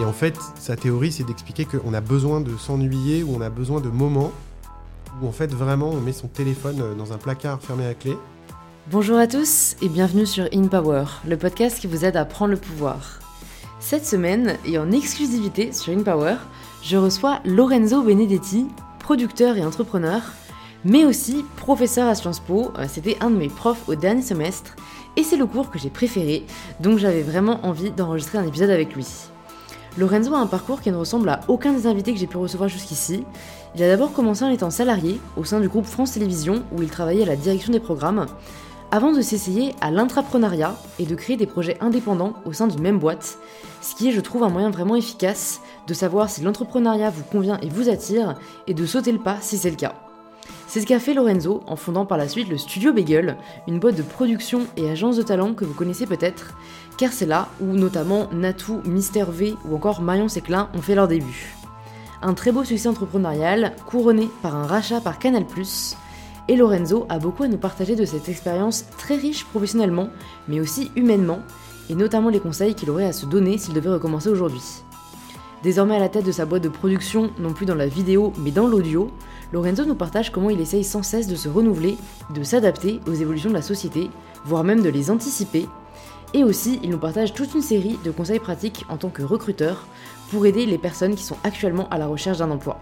Et en fait, sa théorie, c'est d'expliquer qu'on a besoin de s'ennuyer ou on a besoin de moments où en fait vraiment on met son téléphone euh, dans un placard fermé à clé. Bonjour à tous et bienvenue sur In Power, le podcast qui vous aide à prendre le pouvoir. Cette semaine, et en exclusivité sur In Power, je reçois Lorenzo Benedetti, producteur et entrepreneur, mais aussi professeur à Sciences Po. Euh, C'était un de mes profs au dernier semestre et c'est le cours que j'ai préféré, donc j'avais vraiment envie d'enregistrer un épisode avec lui. Lorenzo a un parcours qui ne ressemble à aucun des invités que j'ai pu recevoir jusqu'ici. Il a d'abord commencé en étant salarié au sein du groupe France Télévisions où il travaillait à la direction des programmes, avant de s'essayer à l'intrapreneuriat et de créer des projets indépendants au sein d'une même boîte, ce qui est je trouve un moyen vraiment efficace de savoir si l'entrepreneuriat vous convient et vous attire et de sauter le pas si c'est le cas. C'est ce qu'a fait Lorenzo en fondant par la suite le Studio Bagel, une boîte de production et agence de talent que vous connaissez peut-être, car c'est là où notamment Natou, Mister V ou encore Marion Séclin ont fait leur début. Un très beau succès entrepreneurial, couronné par un rachat par Canal+, et Lorenzo a beaucoup à nous partager de cette expérience très riche professionnellement, mais aussi humainement, et notamment les conseils qu'il aurait à se donner s'il devait recommencer aujourd'hui. Désormais à la tête de sa boîte de production, non plus dans la vidéo mais dans l'audio, Lorenzo nous partage comment il essaye sans cesse de se renouveler, de s'adapter aux évolutions de la société, voire même de les anticiper. Et aussi, il nous partage toute une série de conseils pratiques en tant que recruteur pour aider les personnes qui sont actuellement à la recherche d'un emploi.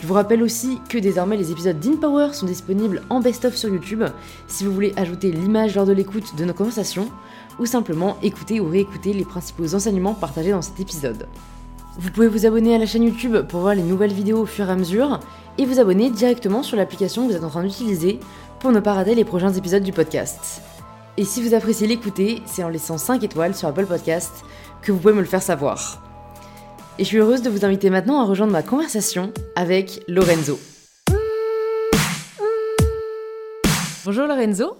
Je vous rappelle aussi que désormais les épisodes d'InPower sont disponibles en best-of sur YouTube si vous voulez ajouter l'image lors de l'écoute de nos conversations ou simplement écouter ou réécouter les principaux enseignements partagés dans cet épisode. Vous pouvez vous abonner à la chaîne YouTube pour voir les nouvelles vidéos au fur et à mesure et vous abonner directement sur l'application que vous êtes en train d'utiliser pour ne pas rater les prochains épisodes du podcast. Et si vous appréciez l'écouter, c'est en laissant 5 étoiles sur Apple Podcast que vous pouvez me le faire savoir. Et je suis heureuse de vous inviter maintenant à rejoindre ma conversation avec Lorenzo. Bonjour Lorenzo.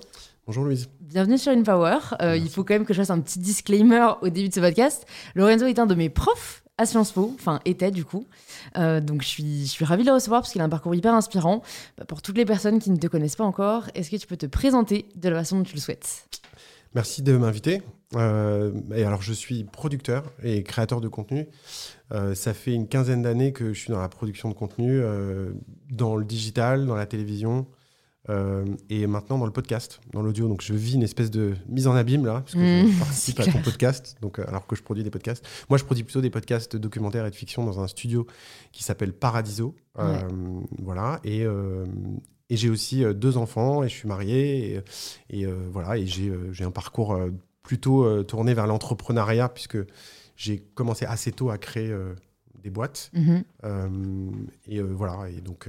Bonjour Louise. Bienvenue sur InPower. Euh, il faut quand même que je fasse un petit disclaimer au début de ce podcast. Lorenzo est un de mes profs à Sciences Po, enfin était du coup. Euh, donc je suis, je suis ravie de le recevoir parce qu'il a un parcours hyper inspirant. Bah, pour toutes les personnes qui ne te connaissent pas encore, est-ce que tu peux te présenter de la façon dont tu le souhaites? Merci de m'inviter. Euh, et alors je suis producteur et créateur de contenu. Euh, ça fait une quinzaine d'années que je suis dans la production de contenu, dans le digital, dans la télévision, euh, et maintenant dans le podcast, dans l'audio. Donc je vis une espèce de mise en abîme là, parce que Mmh, je participe à ton podcast, donc, euh, alors que je produis des podcasts. Moi je produis plutôt des podcasts documentaires et de fiction dans un studio qui s'appelle Paradiso. Euh, Voilà. Et, et j'ai aussi deux enfants et je suis marié. Et, et, voilà, et j'ai un parcours plutôt tourné vers l'entrepreneuriat, puisque j'ai commencé assez tôt à créer des boîtes. Euh, et voilà, et donc.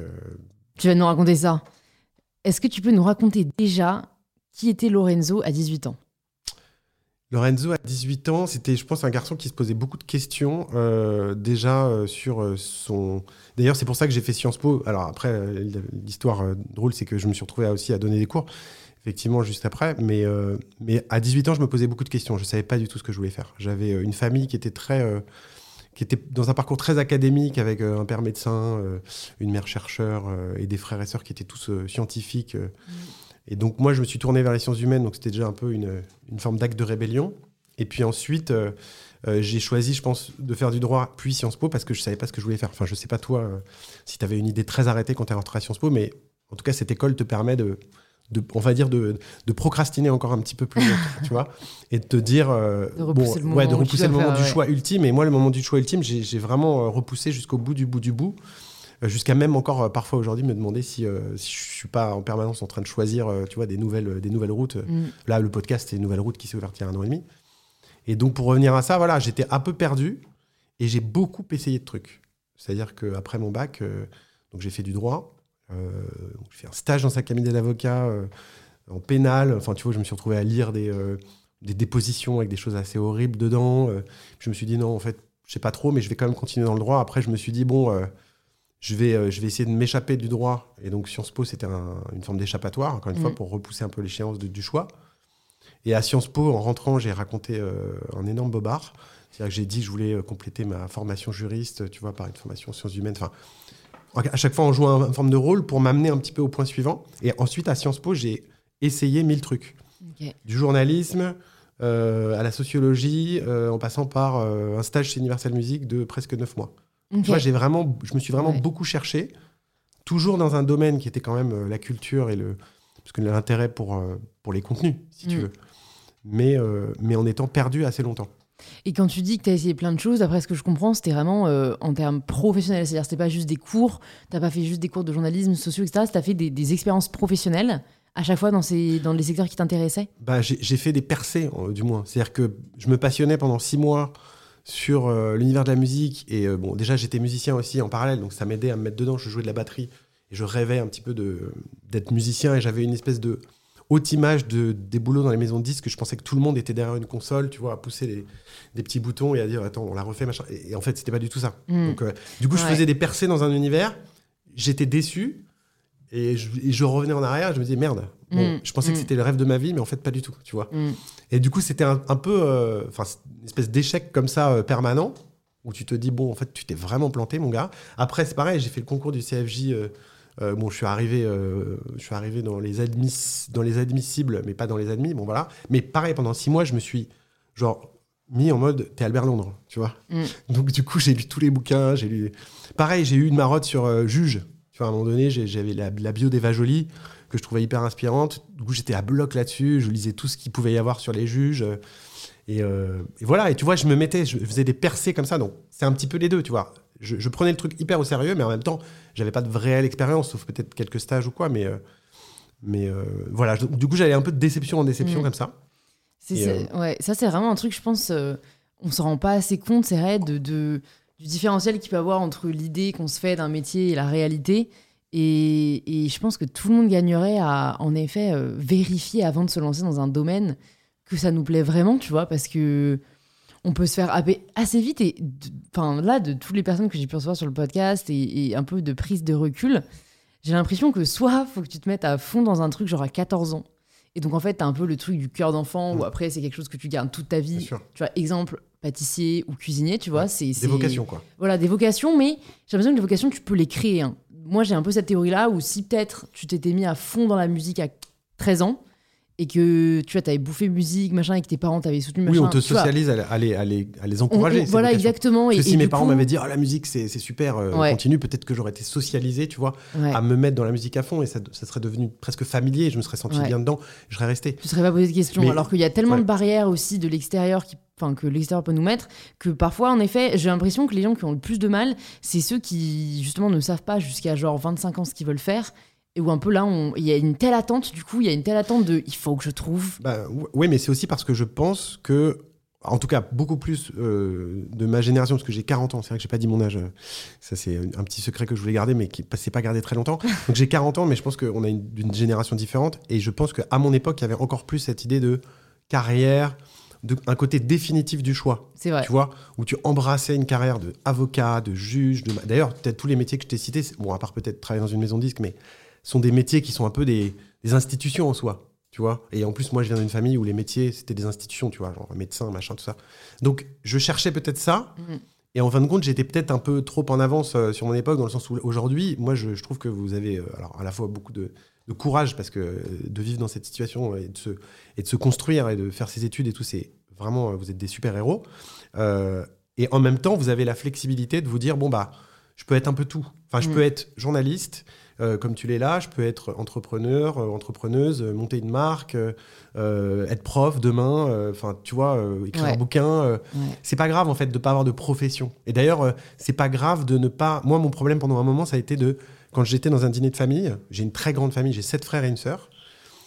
Tu vas nous raconter ça. Est-ce que tu peux nous raconter déjà qui était Lorenzo à 18 ans? Lorenzo, à 18 ans, c'était, je pense, un garçon qui se posait beaucoup de questions, euh, déjà euh, sur euh, son. D'ailleurs, c'est pour ça que j'ai fait Sciences Po. Alors, après, l'histoire drôle, c'est que je me suis retrouvé aussi à donner des cours, effectivement, juste après. Mais, mais à 18 ans, je me posais beaucoup de questions. Je ne savais pas du tout ce que je voulais faire. J'avais une famille qui était très. Qui était dans un parcours très académique avec euh, un père médecin, euh, une mère chercheur euh, et des frères et sœurs qui étaient tous scientifiques. euh. Et donc moi, je me suis tourné vers les sciences humaines, donc c'était déjà un peu une, une forme d'acte de rébellion. Et puis ensuite, euh, euh, j'ai choisi, je pense, de faire du droit puis Sciences Po parce que je savais pas ce que je voulais faire. Enfin, je sais pas toi euh, si tu avais une idée très arrêtée quand tu es rentré à Sciences Po, mais en tout cas, cette école te permet de, de on va dire, de, de procrastiner encore un petit peu plus longtemps, tu vois, et de te dire, euh, De repousser le moment ouais, de repousser le moment faire, du ouais. choix ultime. Et moi, le moment du choix ultime, j'ai vraiment euh, repoussé jusqu'au bout du bout du bout. Euh, Jusqu'à même encore parfois aujourd'hui me demander si, euh, si je suis pas en permanence en train de choisir tu vois, des, nouvelles, des nouvelles routes. Mm. Là, le podcast, c'est une nouvelle route qui s'est ouverte il y a un an et demi. Et donc, pour revenir à ça, voilà, j'étais un peu perdu et j'ai beaucoup essayé de trucs. C'est-à-dire qu'après mon bac, euh, donc j'ai fait du droit, euh, j'ai fait un stage dans un cabinet d'avocat euh, en pénal. Enfin, tu vois, je me suis retrouvé à lire des, euh, des dépositions avec des choses assez horribles dedans. Je me suis dit, non, en fait, je sais pas trop, mais je vais quand même continuer dans le droit. Après, je me suis dit, bon, euh, je, vais, euh, je vais essayer de m'échapper du droit. Et donc, Sciences Po, c'était un- une forme d'échappatoire, encore une fois, Mhm. pour repousser un peu l'échéance du choix. Et à Sciences Po, en rentrant, j'ai raconté euh, un énorme bobard. C'est-à-dire que j'ai dit que je voulais compléter ma formation juriste, tu vois, par une formation en sciences humaines. Enfin, à chaque fois, en jouant une forme de rôle pour m'amener un petit peu au point suivant. Et ensuite, à Sciences Po, j'ai essayé mille trucs. Du journalisme, à la sociologie, en passant par un stage chez Universal Music de presque 9 mois. Ok. Tu vois, j'ai vraiment, je me suis vraiment Ouais. beaucoup cherché, toujours dans un domaine qui était quand même euh, la culture et le, parce que l'intérêt pour, euh, pour les contenus, si tu Mm. veux. Mais, euh, mais en étant perdu assez longtemps. Et quand tu dis que tu as essayé plein de choses, d'après ce que je comprends, c'était vraiment euh, en termes professionnels. C'est-à-dire, c'était pas juste des cours, t'as pas fait juste des cours de journalisme, sociaux, etc. Tu as fait des, expériences professionnelles à chaque fois dans, les secteurs qui t'intéressaient? Bah, j'ai fait des percées, euh, du moins. C'est-à-dire que je me passionnais pendant six mois sur euh, l'univers de la musique. Et bon, déjà, j'étais musicien aussi en parallèle, donc ça m'aidait à me mettre dedans. Je jouais de la batterie et je rêvais un petit peu d'être musicien. Et j'avais une espèce de haute image de, des boulots dans les maisons de disques. Je pensais que tout le monde était derrière une console, tu vois, à pousser les- des petits boutons et à dire attends, on la refait, machin. Et, et en fait, c'était pas du tout ça. Mm. Donc, euh, du coup, je faisais des percées dans un univers. J'étais déçu. Et je, et je revenais en arrière, je me disais merde. Bon, Mm. je pensais que Mm. c'était le rêve de ma vie, mais en fait pas du tout, tu vois. Et du coup, c'était un, un peu, euh, enfin, une espèce d'échec comme ça euh, permanent où tu te dis bon, en fait, tu t'es vraiment planté, mon gars. Après, c'est pareil, j'ai fait le concours du CFJ. Euh, bon, je suis arrivé, euh, je suis arrivé dans les admis, dans les admissibles, mais pas dans les admis. Bon, voilà. Mais pareil, pendant six mois, je me suis genre mis en mode t'es Albert Londres, tu vois. Mm. Donc du coup, j'ai lu tous les bouquins. J'ai lu. Pareil, j'ai eu une marotte sur euh, Juge. Tu vois, à un moment donné, j'avais la, la bio d'Eva Jolie que je trouvais hyper inspirante. Du coup, j'étais à bloc là-dessus. Je lisais tout ce qu'il pouvait y avoir sur les juges. euh, Et, et voilà. Et tu vois, je me mettais, je faisais des percées comme ça. Donc, c'est un petit peu les deux, tu vois. Je, je prenais le truc hyper au sérieux, mais en même temps, j'avais pas de réelle expérience, sauf peut-être quelques stages ou quoi. Mais, euh, mais euh, voilà. Je- du coup, j'allais un peu de déception en déception Mm. comme ça. C'est- c'est- ouais, ça, c'est vraiment un truc, je pense, euh, on se rend pas assez compte, c'est vrai, de, de- du différentiel qu'il peut y avoir entre l'idée qu'on se fait d'un métier et la réalité. Et, et je pense que tout le monde gagnerait à, en effet, euh, vérifier avant de se lancer dans un domaine que ça nous plaît vraiment, tu vois, parce que on peut se faire happer assez vite. Et enfin, là, de toutes les personnes que j'ai pu recevoir sur le podcast et, et un peu de prise de recul, j'ai l'impression que soit faut que tu te mettes à fond dans un truc genre à 14 ans. Et donc, en fait, t'as un peu le truc du cœur d'enfant, Mm. où après, c'est quelque chose que tu gardes toute ta vie. Tu vois, exemple, pâtissier ou cuisinier, tu vois, Ouais, c'est... Des vocations, quoi. Voilà, des vocations, mais j'ai l'impression que les vocations, tu peux les créer. hein. Moi, j'ai un peu cette théorie-là, où si peut-être tu t'étais mis à fond dans la musique à 13 ans, et que, tu vois, t'avais bouffé musique, machin, et que tes parents t'avaient soutenu, machin... Oui, on te vois, socialise à, les, à les- à les encourager. on- voilà, exactement. Parce et, si et mes parents coup- m'avaient dit, ah, la musique, c'est super, euh, Ouais. continue, peut-être que j'aurais été socialisé, tu vois, Ouais. à me mettre dans la musique à fond et ça, ça serait devenu presque familier, je me serais senti Ouais. bien dedans, je serais resté. tu ne serais pas posé de questions. Mais- alors qu'il y a tellement de barrières aussi de l'extérieur qui Enfin, que l'extérieur peut nous mettre, que parfois, en effet, j'ai l'impression que les gens qui ont le plus de mal, c'est ceux qui, justement, ne savent pas jusqu'à genre 25 ans ce qu'ils veulent faire, et où un peu là, il y a une telle attente, du coup, il y a une telle attente de il faut que je trouve. Bah, oui, mais c'est aussi parce que je pense que, en tout cas, beaucoup plus euh, de ma génération, parce que j'ai 40 ans, c'est vrai que j'ai pas dit mon âge, euh, ça c'est un petit secret que je voulais garder, mais qui ne s'est pas gardé très longtemps. Donc j'ai 40 ans, mais je pense qu'on a une, une génération différente, et je pense qu'à mon époque, il y avait encore plus cette idée de carrière, de, un côté définitif du choix. C'est vrai. tu vois, où tu embrassais une carrière de avocat, de juge, de... d'ailleurs, peut-être tous les métiers que je t'ai cités, bon, à part peut-être travailler dans une maison de disque, mais sont des métiers qui sont un peu des, des institutions en soi, tu vois. Et en plus, moi, je viens d'une famille où les métiers, c'était des institutions, tu vois, genre médecin, machin, tout ça. Donc, je cherchais peut-être ça, Mhm. et en fin de compte, j'étais peut-être un peu trop en avance euh, sur mon époque, dans le sens où aujourd'hui, moi, je, je trouve que vous avez, euh, alors, à la fois beaucoup de, de courage, parce que euh, de vivre dans cette situation et de se, et de se construire et de faire ses études et tout, c'est vraiment, vous êtes des super-héros. Et en même temps, vous avez la flexibilité de vous dire, bon, bah, je peux être un peu tout. Enfin, je Mm. peux être journaliste, euh, comme tu l'es là, je peux être entrepreneur, euh, entrepreneuse, euh, monter une marque, être prof demain, enfin, tu vois, écrire Ouais. un bouquin. Ouais. c'est pas grave, en fait, de pas avoir de profession. Et d'ailleurs, c'est pas grave de ne pas. Moi, mon problème pendant un moment, ça a été de. Quand j'étais dans un dîner de famille, j'ai une très grande famille, j'ai sept frères et une sœur.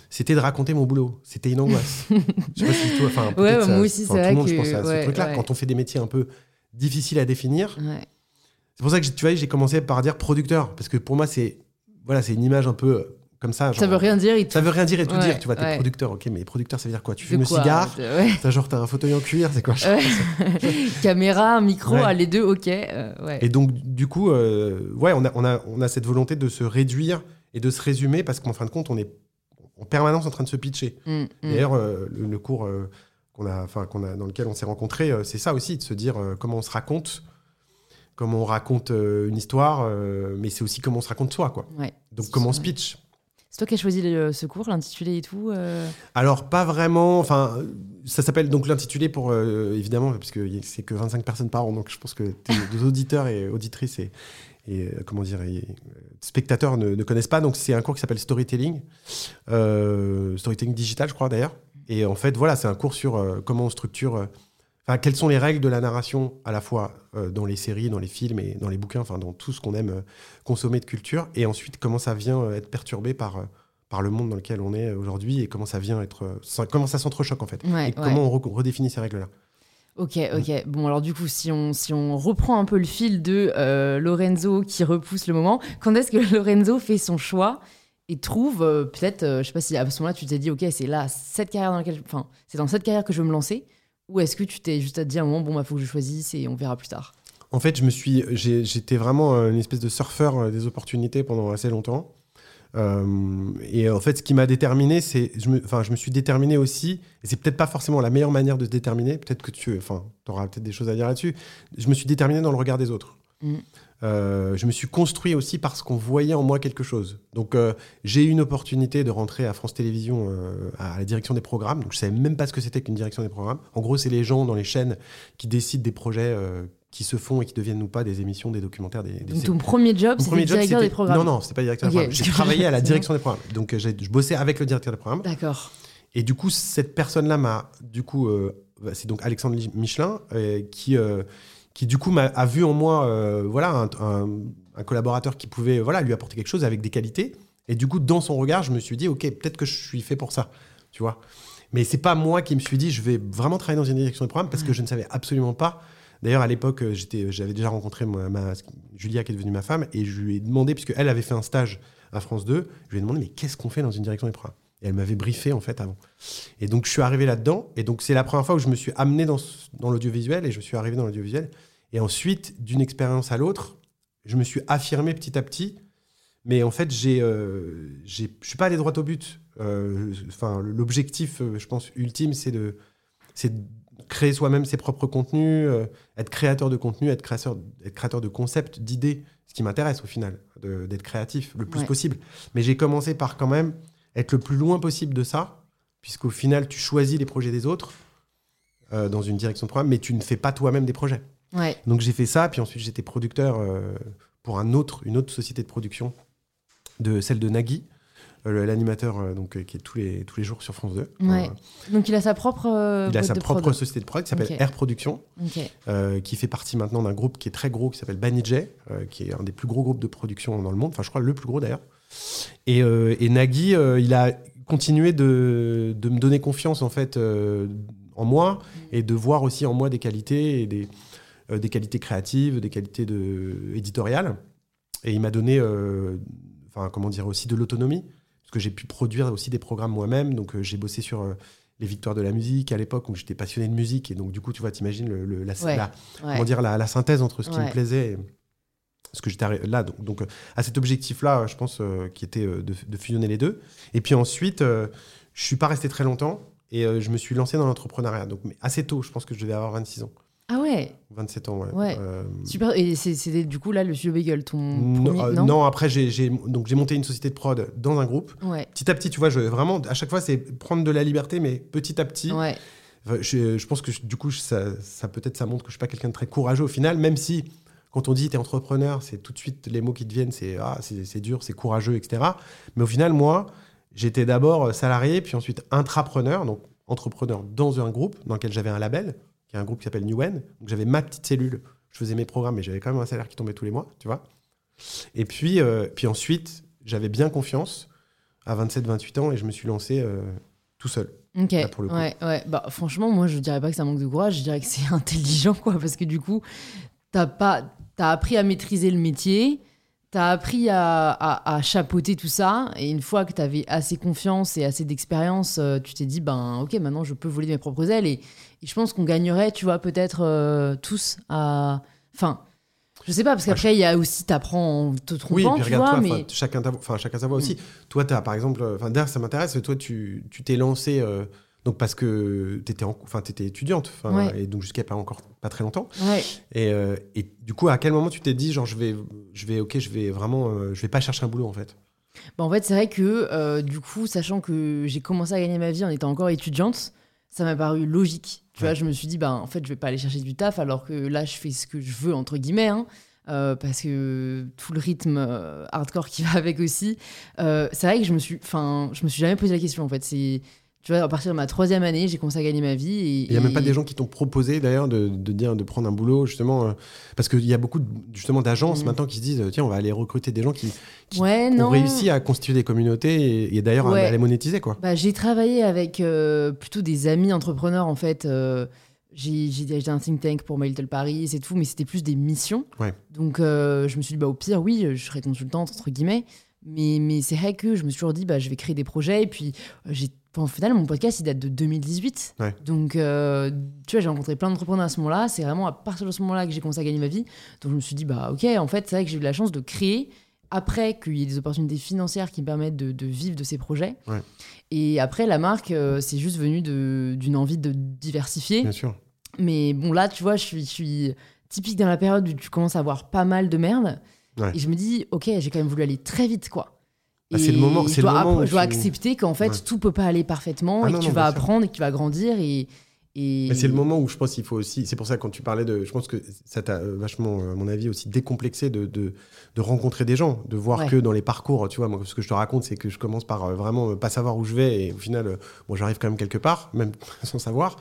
C'était de raconter mon boulot. C'était une angoisse. Je sais pas si toi, enfin, Ouais, moi aussi, c'est tout vrai le monde, je pense à ouais, ce truc-là. ouais. Quand on fait des métiers un peu difficiles à définir, c'est pour ça que tu vois, j'ai commencé par dire producteur, parce que pour moi, c'est voilà, c'est une image un peu euh, comme ça. Ça veut rien dire. te- Ça veut rien dire et tout Ouais, dire. Tu vois, t'es ouais. producteur, ok, mais producteur, ça veut dire quoi? Tu fumes le cigare? Ouais. T'as genre t'as un fauteuil en cuir, c'est quoi? Caméra, micro, ah, les deux, ok. euh. Et donc, du coup, euh, ouais, on a, on, a, on a cette volonté de se réduire et de se résumer parce qu'en fin de compte, on est en permanence en train de se pitcher. Mm, mm. D'ailleurs, euh, le, le cours qu'on a, enfin, qu'on a, dans lequel on s'est rencontrés, c'est ça aussi, de se dire comment on se raconte, comment on raconte euh, une histoire, euh, mais c'est aussi comment on se raconte soi, quoi. Ouais. Donc, comment on se pitch. C'est toi qui as choisi le- ce cours, l'intitulé et tout euh, Alors, pas vraiment. Enfin, ça s'appelle donc l'intitulé pour évidemment parce que c'est que 25 personnes par an donc je pense que les auditeurs et auditrices et, et comment dire spectateurs ne, ne, connaissent pas donc c'est un cours qui s'appelle storytelling storytelling digital je crois d'ailleurs et en fait voilà c'est un cours sur comment on structure Enfin, quelles sont les règles de la narration à la fois euh, dans les séries, dans les films et dans les bouquins, enfin dans tout ce qu'on aime euh, consommer de culture, et ensuite comment ça vient euh, être perturbé par par le monde dans lequel on est aujourd'hui et comment ça vient être comment ça s'entrechoque en fait? Et comment on redéfinit ces règles là. Ok, ok. Bon, alors du coup, si on, si on reprend un peu le fil de Lorenzo qui repousse le moment, quand est-ce que Lorenzo fait son choix et trouve peut-être, je sais pas si à ce moment-là tu t'es dit, ok, c'est là, cette carrière dans laquelle, enfin, c'est dans cette carrière que je veux me lancer, ou est-ce que tu t'es juste à te dire, bon, il bah, faut que je choisisse et on verra plus tard? En fait, je me suis, j'étais vraiment une espèce de surfeur euh, des opportunités pendant assez longtemps. Euh, et en fait, ce qui m'a déterminé, c'est, je me, enfin, je me suis déterminé aussi, et c'est peut-être pas forcément la meilleure manière de se déterminer, peut-être que tu, enfin, auras peut-être des choses à dire là-dessus. Je me suis déterminé dans le regard des autres. Mm. Euh, je me suis construit aussi parce qu'on voyait en moi quelque chose. Donc euh, j'ai eu une opportunité de rentrer à France Télévisions euh, à la direction des programmes. Donc je savais même pas ce que c'était qu'une direction des programmes. En gros, c'est les gens dans les chaînes qui décident des projets qui se font et qui deviennent ou pas des émissions, des documentaires, des. Donc ton premier job, c'était directeur des programmes. Non, non, c'était pas directeur des programmes. J'ai travaillé à la direction des programmes. Donc je bossais avec le directeur des programmes. D'accord. Et du coup, cette personne-là m'a, du coup, bah, c'est donc Alexandre Michelin qui qui du coup a, vu en moi euh, voilà un, collaborateur qui pouvait voilà lui apporter quelque chose avec des qualités. Et du coup dans son regard je me suis dit ok peut-être que je suis fait pour ça tu vois. Mais c'est pas moi qui me suis dit je vais vraiment travailler dans une direction de programme parce que je ne savais absolument pas. D'ailleurs à l'époque euh, j'avais déjà rencontré ma, Julia qui est devenue ma femme et je lui ai demandé puisque elle avait fait un stage à France 2 je lui ai demandé mais qu'est-ce qu'on fait dans une direction des programmes et elle m'avait briefé en fait avant. Et donc je suis arrivé là-dedans. Et donc c'est la première fois où je me suis amené dans, dans l'audiovisuel et je suis arrivé dans l'audiovisuel. Et ensuite, d'une expérience à l'autre, je me suis affirmé petit à petit. Mais en fait, j'ai, euh, je suis pas allé droit au but. Euh, enfin, l'objectif, euh, je pense, ultime, c'est de, c'est créer soi-même ses propres contenus, euh, être créateur de contenu, être créateur, être créateur de concepts, d'idées. Ce qui m'intéresse au final, d'être créatif le plus possible. Mais j'ai commencé par quand même être le plus loin possible de ça, puisqu'au final, tu choisis les projets des autres euh, dans une direction de programme, mais tu ne fais pas toi-même des projets. Donc j'ai fait ça, puis ensuite j'étais producteur euh, pour un autre, une autre société de production, de celle de Nagui, euh, l'animateur donc qui est tous les tous les jours sur France 2. donc il a sa propre il a sa propre société de prod qui s'appelle Air Production, qui fait partie maintenant d'un groupe qui est très gros qui s'appelle Banijay, qui est un des plus gros groupes de production dans le monde. Enfin je crois le plus gros d'ailleurs. Et, euh, Nagui, euh, il a continué de, me donner confiance en fait euh, en moi et de voir aussi en moi des qualités et des, des qualités créatives, des qualités de, éditoriales. Et il m'a donné, enfin comment dire, aussi de l'autonomie parce que j'ai pu produire aussi des programmes moi-même. Donc j'ai bossé sur les victoires de la musique à l'époque où j'étais passionné de musique et donc du coup tu vois t'imagines le, la, Comment dire, la, synthèse entre ce qui me plaisait parce que j'étais là, donc, donc, euh, à cet objectif-là, je pense, euh, qui était euh, de, fusionner les deux. Et puis ensuite, je suis pas resté très longtemps et je me suis lancé dans l'entrepreneuriat. Donc mais assez tôt, je pense que je devais avoir 26 ans. Ah ouais? 27 ans, ouais. ouais. Super. Et c'était du coup là le studio Bagel, ton non, premier, non, non après j'ai monté une société de prod dans un groupe. Ouais. Petit à petit, tu vois, je, vraiment à chaque fois c'est prendre de la liberté, mais petit à petit. Ouais. Je, je, pense que du coup ça, ça peut-être ça montre que je suis pas quelqu'un de très courageux au final, même si quand on dit tu es entrepreneur, c'est tout de suite les mots qui te viennent, c'est ah, c'est dur, c'est courageux, etc. Mais au final, moi, j'étais d'abord salarié, puis ensuite intrapreneur, donc entrepreneur dans un groupe dans lequel j'avais un label, qui est un groupe qui s'appelle Newen. Donc j'avais ma petite cellule, je faisais mes programmes, mais j'avais quand même un salaire qui tombait tous les mois, tu vois. Et puis, euh, puis ensuite, j'avais bien confiance à 27-28 ans et je me suis lancé euh, tout seul. Ok. Ouais, ouais. Bah, franchement, moi, je dirais pas que ça manque de courage, je dirais que c'est intelligent, quoi, parce que du coup, t'as pas, as appris à maîtriser le métier, tu as appris à, à, chapeauter tout ça, et une fois que tu avais assez confiance et assez d'expérience, euh, tu t'es dit, ben ok, maintenant je peux voler de mes propres ailes, et, je pense qu'on gagnerait, tu vois, peut-être euh, tous à... Enfin, je sais pas, parce qu'après, il y a aussi, t'apprends en te trompant, oui, tu vois, mais... Chacun, sa voix aussi. Mm. Toi, tu as, par exemple... Enfin, d'ailleurs, ça m'intéresse, toi, tu t'es lancé... Euh, donc parce que tu étais, étais étudiante, et donc jusqu'à pas encore pas très longtemps. Et, euh, et, du coup, à quel moment tu t'es dit, genre, je vais, je vais, ok, je vais vraiment, euh, je vais pas chercher un boulot en fait? Bah, En fait, c'est vrai que euh, du coup, sachant que j'ai commencé à gagner ma vie en étant encore étudiante, ça m'a paru logique. Tu vois, je me suis dit, ben, en fait, je vais pas aller chercher du taf alors que là, je fais ce que je veux, entre guillemets. Hein. Euh, parce que tout le rythme euh, hardcore qui va avec aussi. Euh, c'est vrai que je me suis, enfin, je me suis jamais posé la question en fait. C'est tu vois, à partir de ma troisième année, j'ai commencé à gagner ma vie. Il n'y a même pas des gens qui t'ont proposé d'ailleurs de, de, dire de prendre un boulot justement euh, parce qu'il y a beaucoup de, justement d'agences mm. maintenant qui se disent tiens on va aller recruter des gens qui, qui ont réussi à constituer des communautés et, d'ailleurs à, les monétiser quoi. Bah, j'ai travaillé avec euh, plutôt des amis entrepreneurs en fait. Euh, j'ai j'ai un think tank pour My Little Paris et tout, mais c'était plus des missions. Ouais. Donc je me suis dit bah au pire oui je serai consultante entre guillemets. Mais, mais c'est vrai que je me suis toujours dit, bah, je vais créer des projets. Et puis, j'ai au final, mon podcast, il date de 2018. Donc, euh, tu vois, j'ai rencontré plein d'entrepreneurs à ce moment-là. C'est vraiment à partir de ce moment-là que j'ai commencé à gagner ma vie. Donc, je me suis dit, bah, ok, en fait, c'est vrai que j'ai eu la chance de créer après qu'il y ait des opportunités financières qui me permettent de, vivre de ces projets. Et après, la marque, euh, c'est juste venu d'une envie de diversifier. Bien sûr. Mais bon, là, tu vois, je suis, je suis typique dans la période où tu commences à avoir pas mal de merde. Et je me dis, ok, j'ai quand même voulu aller très vite, quoi. Bah, c'est le moment. Je dois, je dois accepter qu'en fait, tout peut pas aller parfaitement ah et que tu vas apprendre et que tu vas grandir. Et, c'est le moment où je pense qu'il faut aussi. C'est pour ça quand tu parlais de. Je pense que ça t'a vachement, à mon avis, aussi décomplexé de, de, de rencontrer des gens, de voir que dans les parcours, tu vois, moi, ce que je te raconte, c'est que je commence par euh, vraiment euh, pas savoir où je vais et au final, euh, bon, j'arrive quand même quelque part, même sans savoir.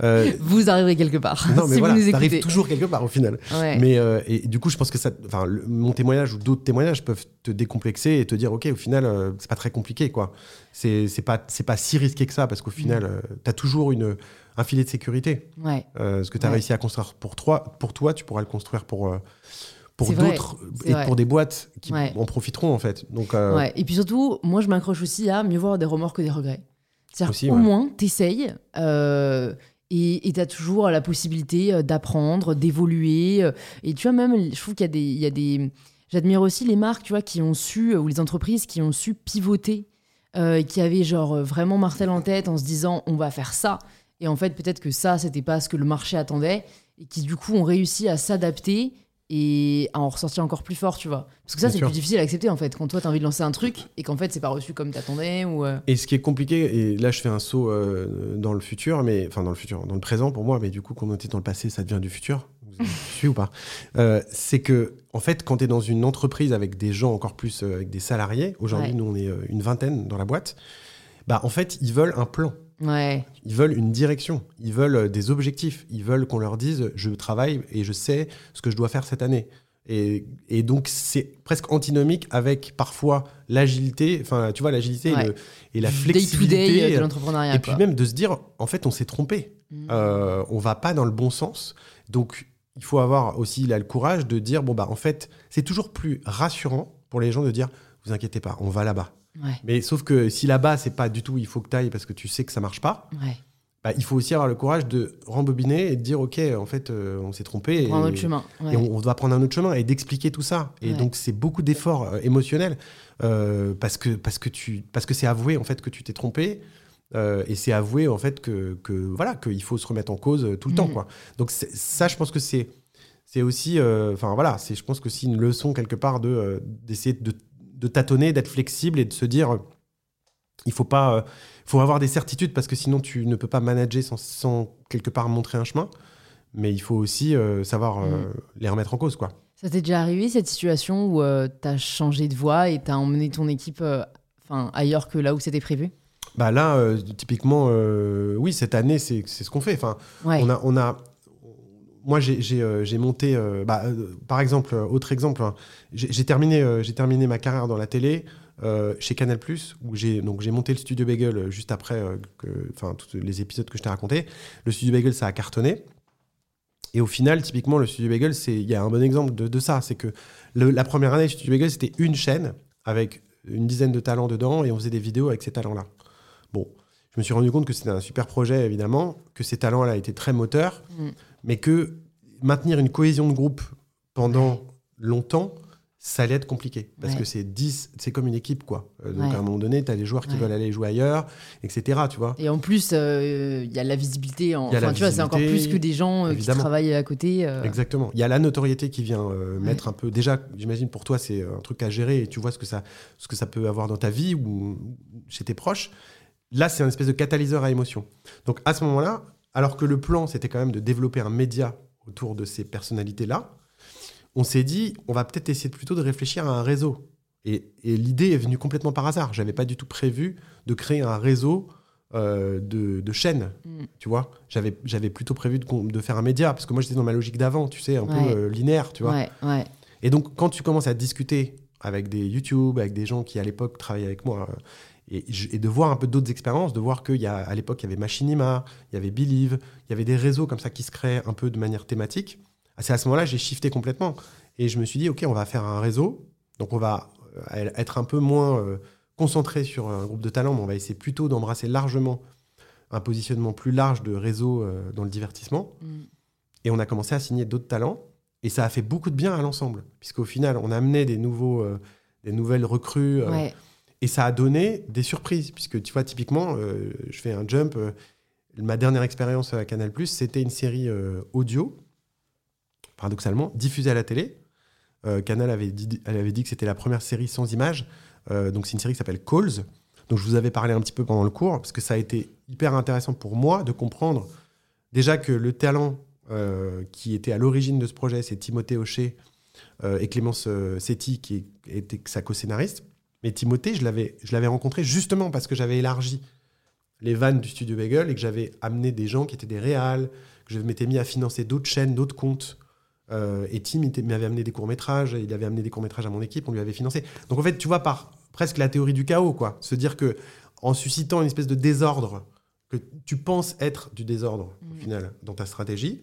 vous arriverez quelque part. Non, mais si voilà, t'arrives toujours quelque part au final. Mais et du coup, je pense que ça, enfin, mon témoignage ou d'autres témoignages peuvent te décomplexer et te dire, ok, au final, c'est pas très compliqué, quoi. C'est pas, pas si risqué que ça parce qu'au final, mm. tu as toujours une un filet de sécurité. Ouais. Euh, ce que tu as réussi à construire pour toi, pour toi, tu pourras le construire pour, euh, pour d'autres et pour des boîtes qui en profiteront en fait. Donc, euh, ouais. Et puis surtout, moi je m'accroche aussi à mieux voir des remords que des regrets. C'est-à-dire au moins, tu essayes et tu as toujours la possibilité d'apprendre, d'évoluer. Et tu vois, même, je trouve qu'il y a des. Il y a des... J'admire aussi les marques tu vois, qui ont su, ou les entreprises qui ont su pivoter, qui avaient genre vraiment Martel en tête en se disant on va faire ça. Et en fait, peut-être que ça, c'était pas ce que le marché attendait et qui, du coup, ont réussi à s'adapter et à en ressortir encore plus fort, tu vois. Parce que ça, c'est plus difficile à accepter, en fait, quand toi, tu as envie de lancer un truc et qu'en fait, c'est pas reçu comme t'attendais. Ou euh. Et ce qui est compliqué, et là, je fais un saut euh, dans le futur, mais enfin, dans le futur, dans le présent pour moi, mais du coup, quand on était dans le passé, ça devient du futur? Vous suis ou pas? Euh, C'est que, en fait, quand tu es dans une entreprise avec des gens encore plus, avec des salariés, aujourd'hui, nous, on est une vingtaine dans la boîte, bah, en fait, ils veulent un plan. Ouais. Ils veulent une direction, ils veulent euh, des objectifs, ils veulent qu'on leur dise je travaille et je sais ce que je dois faire cette année. Et, et donc c'est presque antinomique avec parfois l'agilité, enfin tu vois l'agilité et, la flexibilité de l'entrepreneuriat. Et puis même de se dire en fait on s'est trompé, mmh. euh, on va pas dans le bon sens. Donc il faut avoir aussi là, le courage de dire bon bah en fait c'est toujours plus rassurant pour les gens de dire vous inquiétez pas, on va là-bas. Mais sauf que si là-bas, c'est pas du tout il faut que tu ailles parce que tu sais que ça marche pas, bah, il faut aussi avoir le courage de rembobiner et de dire ok, en fait, euh, on s'est trompé. Et, un autre chemin. Et on, doit prendre un autre chemin et d'expliquer tout ça. Et donc, c'est beaucoup d'efforts euh, émotionnels euh, parce que parce que tu parce que c'est avoué en fait que tu t'es trompé. et c'est avoué en fait que, que voilà qu'il faut se remettre en cause tout le temps mm. quoi. Donc ça, je pense que c'est c'est aussi enfin voilà c'est je pense que c'est une leçon quelque part de d'essayer de de tâtonner, d'être flexible et de se dire il faut pas, euh, faut avoir des certitudes parce que sinon tu ne peux pas manager sans, quelque part montrer un chemin. Mais il faut aussi euh, savoir euh, mm. les remettre en cause, quoi. Ça t'est déjà arrivé cette situation où tu as changé de voie et tu as emmené ton équipe enfin ailleurs que là où c'était prévu? Bah là, typiquement, oui, cette année, c'est ce qu'on fait. Enfin, on a, on a moi, j'ai euh, monté, euh, bah, euh, par exemple, autre exemple, hein, j'ai terminé, j'ai terminé ma carrière dans la télé chez Canal+, où j'ai monté le studio Bagel juste après, tous les épisodes que je t'ai racontés. Le studio Bagel, ça a cartonné. Et au final, typiquement, le studio Bagel, il y a un bon exemple de, ça, c'est que la première année, le studio Bagel, c'était une chaîne avec une dizaine de talents dedans et on faisait des vidéos avec ces talents-là. Bon, je me suis rendu compte que c'était un super projet, évidemment, que ces talents-là étaient très moteurs. Mm mais que maintenir une cohésion de groupe pendant longtemps, ça allait être compliqué. Parce que c'est 10, c'est comme une équipe, quoi. Euh, donc à un moment donné, tu as des joueurs qui veulent aller jouer ailleurs, etc. Tu vois. Et en plus, il euh, y a la visibilité. Enfin, tu vois, c'est encore plus que des gens euh, qui travaillent à côté. Exactement. Il y a la notoriété qui vient mettre un peu. Déjà, j'imagine pour toi, c'est un truc à gérer et tu vois ce que, ça, ce que ça peut avoir dans ta vie ou chez tes proches. là, c'est un espèce de catalyseur à émotion. Donc à ce moment-là, alors que le plan, c'était quand même de développer un média autour de ces personnalités-là, on s'est dit, on va peut-être essayer plutôt de réfléchir à un réseau. Et, l'idée est venue complètement par hasard. J'avais pas du tout prévu de créer un réseau euh, de, chaînes, mm. tu vois. J'avais, j'avais plutôt prévu de, faire un média, parce que moi j'étais dans ma logique d'avant, tu sais, un peu euh, linéaire, tu vois. Et donc quand tu commences à discuter avec des YouTube, avec des gens qui à l'époque travaillaient avec moi, euh, et, de voir un peu d'autres expériences, de voir qu'à l'époque il y avait Machinima, il y avait Believe, il y avait des réseaux comme ça qui se créaient un peu de manière thématique. Ah, c'est à ce moment-là j'ai shifté complètement. Et je me suis dit, OK, on va faire un réseau, donc on va être un peu moins euh, concentré sur un groupe de talents, mais on va essayer plutôt d'embrasser largement un positionnement plus large de réseau euh, dans le divertissement. Mm. Et on a commencé à signer d'autres talents. Et ça a fait beaucoup de bien à l'ensemble, puisqu'au final, on a amené des, nouveaux, euh, des nouvelles recrues. Et ça a donné des surprises, puisque tu vois, typiquement, je fais un jump. ma dernière expérience à Canal, c'était une série audio, paradoxalement, diffusée à la télé. Euh, Canal avait dit, elle avait dit que c'était la première série sans images. Euh, donc c'est une série qui s'appelle Calls. Donc je vous avais parlé un petit peu pendant le cours parce que ça a été hyper intéressant pour moi de comprendre déjà que le talent euh, qui était à l'origine de ce projet, c'est Timothée Hocher et Clémence Setti qui était sa co-scénariste. Mais Timothée, je l'avais, je l'avais rencontré justement parce que j'avais élargi les vannes du studio Bagel et que j'avais amené des gens qui étaient des réals, que je m'étais mis à financer d'autres chaînes, d'autres comptes euh, et Tim m'avait amené des courts-métrages, il avait amené des courts-métrages à mon équipe, on lui avait financé. Donc en fait, tu vois, par presque la théorie du chaos, quoi. Se dire que en suscitant une espèce de désordre, que tu penses être du désordre, au mm. final, dans ta stratégie,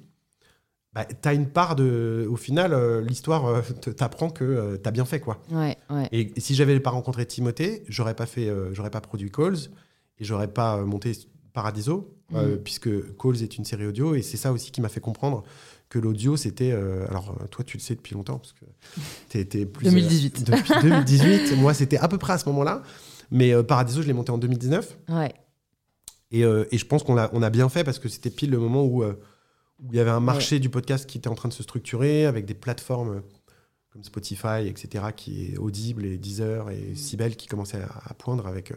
bah, tu as une part de. Au final, euh, l'histoire euh, t'apprend que tu as bien fait, quoi. Et, si j'avais pas rencontré Timothée, j'aurais pas fait, j'aurais pas produit Calls et j'aurais pas monté Paradiso, mm. puisque Calls est une série audio et c'est ça aussi qui m'a fait comprendre que l'audio, c'était. Euh, alors, toi, tu le sais depuis longtemps, parce que tu étais plus. 2018. Euh, depuis 2018. moi, c'était à peu près à ce moment-là. Mais euh, Paradiso, je l'ai monté en 2019. Ouais. Et, et je pense qu'on a, on a bien fait parce que c'était pile le moment où, où il y avait un marché du podcast qui était en train de se structurer avec des plateformes comme Spotify, etc., qui est audible, et Deezer et Sibel qui commençaient à, poindre avec,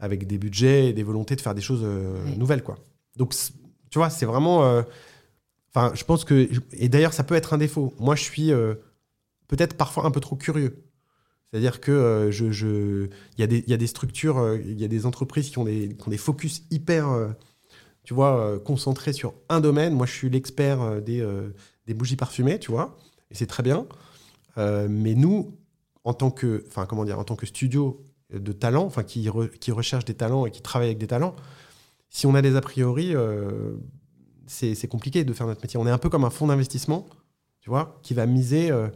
avec des budgets et des volontés de faire des choses nouvelles. Quoi. Donc, tu vois, c'est vraiment Enfin, je pense que. Et d'ailleurs, ça peut être un défaut. Moi, je suis euh, peut-être parfois un peu trop curieux. C'est-à-dire que euh, je, y a des, il y a des structures, euh, il y a des entreprises qui ont des, qui ont des focus hyper, tu vois, concentrés sur un domaine. Moi, je suis l'expert des, des bougies parfumées, tu vois, et c'est très bien. mais nous, en tant que, enfin, comment dire, en tant que studio de talent, enfin, qui, qui recherche des talents et qui travaille avec des talents, si on a des a priori, c'est compliqué de faire notre métier. On est un peu comme un fonds d'investissement, tu vois, qui va miser euh,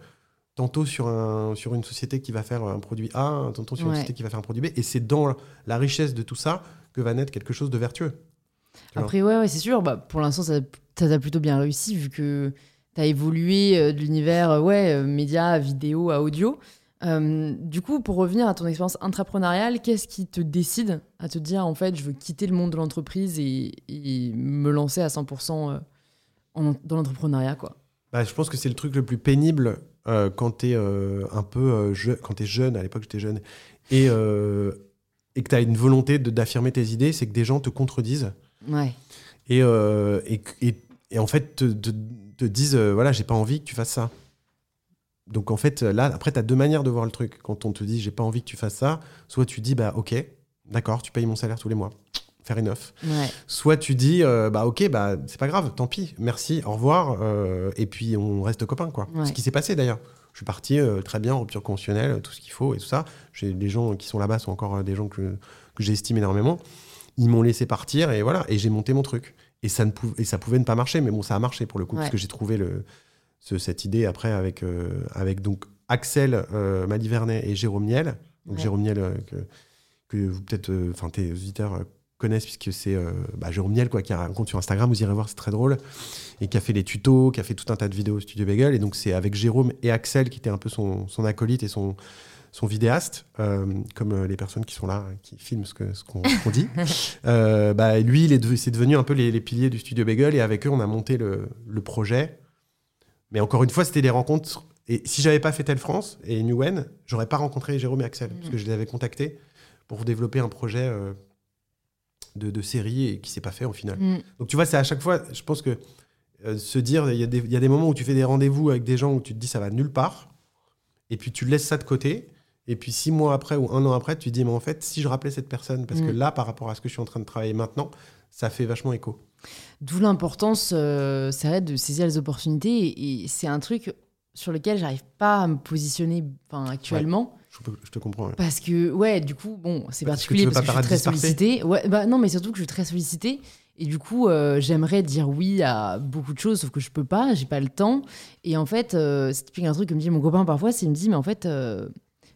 tantôt sur, un, sur une société qui va faire un produit A, tantôt sur une société qui va faire un produit B. Et c'est dans la richesse de tout ça que va naître quelque chose de vertueux. Après, ouais, c'est sûr. Bah, pour l'instant, ça, ça a plutôt bien réussi vu que tu as évolué euh, de l'univers euh, ouais, média, vidéo à audio. Euh, du coup, pour revenir à ton expérience intrapreneuriale, qu'est-ce qui te décide à te dire en fait, je veux quitter le monde de l'entreprise et, me lancer à 100% euh, dans l'entrepreneuriat quoi? Bah, Je pense que c'est le truc le plus pénible euh, quand tu es un peu jeune, quand es jeune, à l'époque j'étais jeune, et, et que tu as une volonté d'affirmer tes idées, c'est que des gens te contredisent. Ouais. Et, et, et, en fait te, te, te disent voilà, j'ai pas envie que tu fasses ça donc en fait, là, après, tu as deux manières de voir le truc. Quand on te dit, j'ai pas envie que tu fasses ça, soit tu dis, bah ok, d'accord, tu payes mon salaire tous les mois. Faire une offre. Soit tu dis, euh, bah ok, bah c'est pas grave, tant pis, merci, au revoir, euh, et puis on reste copains, quoi. Ce qui s'est passé d'ailleurs. Je suis parti euh, très bien, rupture conventionnelle, tout ce qu'il faut et tout ça. Les gens qui sont là-bas sont encore des gens que, que j'estime énormément. Ils m'ont laissé partir et voilà, et j'ai monté mon truc. Et ça, ne et ça pouvait ne pas marcher, mais bon, ça a marché pour le coup, parce que j'ai trouvé le, cette idée après avec, euh, avec donc Axel euh, Malivernet et Jérôme Niel. Donc Jérôme Niel, euh, que, que vous peut-être, enfin tes auditeurs connaissent puisque c'est bah, Jérôme Niel quoi, qui a un compte sur Instagram, vous irez voir, c'est très drôle, et qui a fait les tutos, qui a fait tout un tas de vidéos au Studio Bagel. Et donc c'est avec Jérôme et Axel qui était un peu son, son acolyte et son, son vidéaste, comme les personnes qui sont là, qui filment ce qu'on ce qu'on dit. bah, lui, il est, c'est devenu un peu les, les, piliers du Studio Bagel et avec eux, on a monté le, le projet mais encore une fois, c'était des rencontres. Et si j'avais pas fait Telle France et Newen, j'aurais pas rencontré Jérôme et Axel, parce que je les avais contactés pour développer un projet euh, de, de série et qui s'est pas fait au final. Mm. Donc tu vois, c'est à chaque fois, je pense que euh, se dire, il y, a des- il y a des moments où tu fais des rendez-vous avec des gens où tu te dis ça va nulle part, et puis tu laisses ça de côté, et puis six mois après ou un an après, tu dis, mais en fait, si je rappelais cette personne, parce que Mm. là, par rapport à ce que je suis en train de travailler maintenant, ça fait vachement écho. D'où l'importance, euh, c'est vrai, de saisir les opportunités. Et, et c'est un truc sur lequel j'arrive pas à me positionner actuellement. Je, peux- je te comprends. ouais. Parce que, ouais, du coup, bon, c'est Parce que particulier veux parce que, je suis très sollicitée. Ouais, bah non, mais surtout que je suis très sollicitée. Et du coup, euh, j'aimerais dire oui à beaucoup de choses, sauf que je peux pas, j'ai pas le temps. Et en fait, euh, c'est typique un truc que me dit mon copain parfois, c'est il me dit, mais en fait, euh,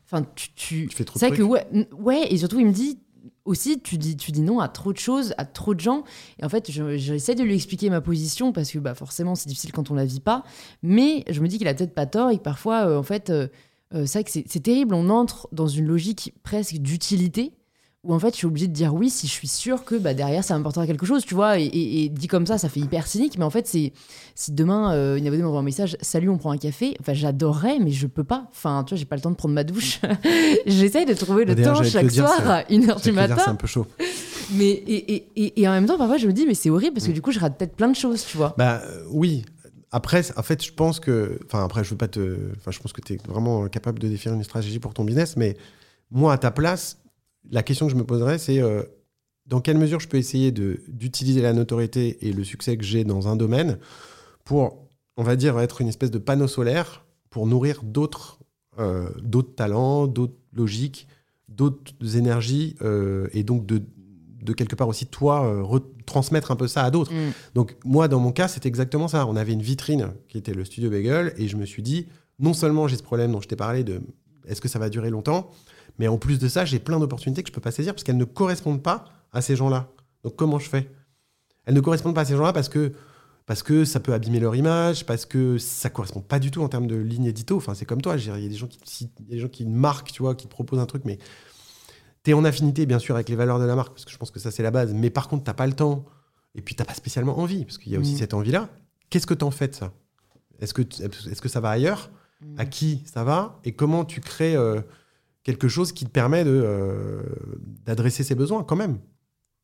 enfin, tu, tu, Tu fais trop de que ouais, ouais, et surtout il me dit aussi, tu dis, tu dis non à trop de choses, à trop de gens. Et en fait, je- j'essaie de lui expliquer ma position parce que bah, forcément, c'est difficile quand on la vit pas. Mais je me dis qu'il a peut-être pas tort et que parfois, euh, en fait, euh, euh, c'est terrible. On entre dans une logique presque d'utilité où en fait, je suis obligée de dire oui si je suis sûre que bah, derrière, ça m'apportera quelque chose, tu vois. Et, et- et dit comme ça, ça fait hyper cynique. Mais en fait, c'est si demain, euh, une abonnée m'envoie un message, salut, on prend un café. Enfin, j'adorerais, mais je peux pas. Enfin, tu vois, j'ai pas le temps de prendre ma douche. J'essaye de trouver le temps chaque dire, soir c'est- à 1h Je vais du matin. C'est un peu chaud. Mais et, en même temps, parfois, je me dis, mais c'est horrible parce que du coup, je rate peut-être plein de choses, tu vois. Bah euh, oui. Après, en fait, je pense que. Enfin, après, je veux pas te. Enfin, je pense que tu es vraiment capable de définir une stratégie pour ton business, mais moi, à ta place, la question que je me poserais, c'est euh, dans quelle mesure je peux essayer d'utiliser la notoriété et le succès que j'ai dans un domaine pour, on va dire, être une espèce de panneau solaire pour nourrir d'autres euh, talents, d'autres logiques, d'autres énergies, euh, et donc de, de quelque part aussi, toi, retransmettre un peu ça à d'autres. Mm. Donc moi, dans mon cas, c'était exactement ça. On avait une vitrine qui était le studio Bagel et je me suis dit, non seulement j'ai ce problème dont je t'ai parlé de est-ce que ça va durer longtemps, mais en plus de ça, j'ai plein d'opportunités que je peux pas saisir parce qu'elles ne correspondent pas à ces gens-là. Donc comment je fais? Elles ne correspondent pas à ces gens-là parce que parce que ça peut abîmer leur image, parce que ça correspond pas du tout en termes de ligne édito. Enfin, c'est comme toi, il y a des gens qui, si- il y a des gens qui marquent, tu vois, qui te proposent un truc, mais tu es en affinité, bien sûr, avec les valeurs de la marque, parce que je pense que ça, c'est la base. Mais par contre, t'as pas le temps, et puis t'as pas spécialement envie, parce qu'il y a aussi Mm. cette envie-là. Qu'est-ce que t'en fais de ça? Est-ce que, est-ce que ça va ailleurs? Mm. À qui ça va? Et comment tu crées euh, quelque chose qui te permet de, euh, d'adresser ses besoins quand même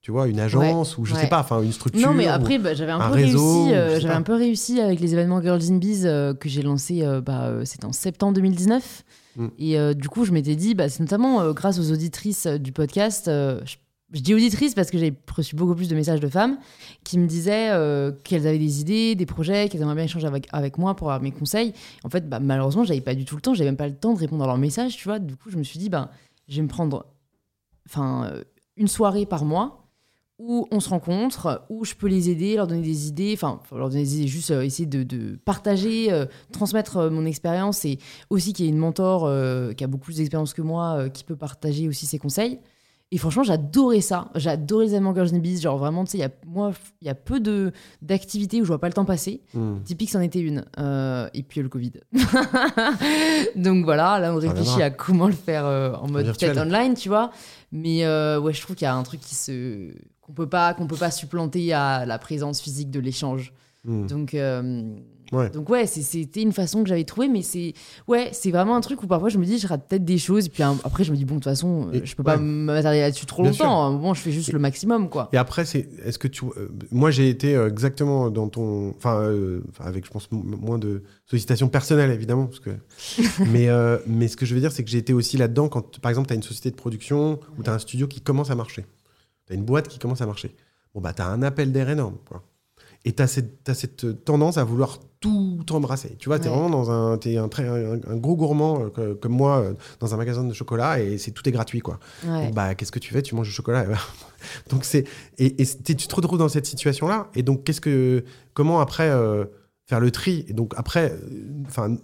Tu vois, une agence ou je ouais. sais pas, enfin une structure. Non, mais après, bah, j'avais un, un peu réseau, réussi. euh, j'avais un peu réussi avec les événements Girls in Bees euh, que j'ai lancé. euh, bah, c'était en septembre 2019. Mm. Et du coup, je m'étais dit, bah, c'est notamment grâce aux auditrices du podcast. je, je dis auditrices parce que j'ai reçu beaucoup plus de messages de femmes qui me disaient euh, qu'elles avaient des idées, des projets, qu'elles aimeraient bien échanger avec, avec moi pour avoir mes conseils. En fait, bah, malheureusement, j'avais pas du tout le temps. J'avais même pas le temps de répondre à leurs messages, tu vois. Du coup, je me suis dit, bah, je vais me prendre, enfin, euh, une soirée par mois où on se rencontre, où je peux les aider, leur donner des idées, enfin, leur donner des idées, juste euh, essayer de, partager, transmettre mon expérience et aussi qu'il y ait une mentor qui a beaucoup plus d'expérience que moi, qui peut partager aussi ses conseils. Et franchement, j'adorais ça. J'adorais les and Bees. Genre vraiment, tu sais, il y a- moi, il y a peu de- d'activités où je vois pas le temps passer. Hmm. Typique, c'en était une. Euh, et puis le Covid. Donc voilà, là on réfléchit à comment le faire euh, en mode peut-être online, tu vois. Mais euh, ouais, je trouve qu'il y a un truc qui se qu'on peut pas qu'on peut pas supplanter à la présence physique de l'échange. Hmm. Donc euh, Ouais. donc ouais, c'était une façon que j'avais trouvée, mais c'est ouais, c'est vraiment un truc où parfois je me dis je rate peut-être des choses, et puis un- après je me dis bon de toute façon euh, Et- je peux pas m'attarder là-dessus trop Bien longtemps. À un moment je fais juste le maximum quoi. Et après, c'est, est-ce que tu, euh, moi j'ai été euh, exactement dans ton, enfin, euh, avec je pense moins de sollicitations personnelles évidemment, parce que, mais, mais ce que je veux dire, c'est que j'ai été aussi là-dedans quand, par exemple, tu as une société de production ou tu as un studio qui commence à marcher, tu as une boîte qui commence à marcher. Bon bah tu as un appel d'air énorme, quoi. Et tu as cette, t'as cette tendance à vouloir tout embrasser. Tu vois, tu es Ouais. vraiment dans un, t'es un, très, un, un gros gourmand euh, comme moi euh, dans un magasin de chocolat et c'est tout est gratuit quoi. Ouais. Donc, bah, qu'est-ce que tu fais? Tu manges du chocolat. donc c'est et, et tu te retrouves dans cette situation là. Et donc qu'est-ce que comment après euh, faire le tri? Et donc après, enfin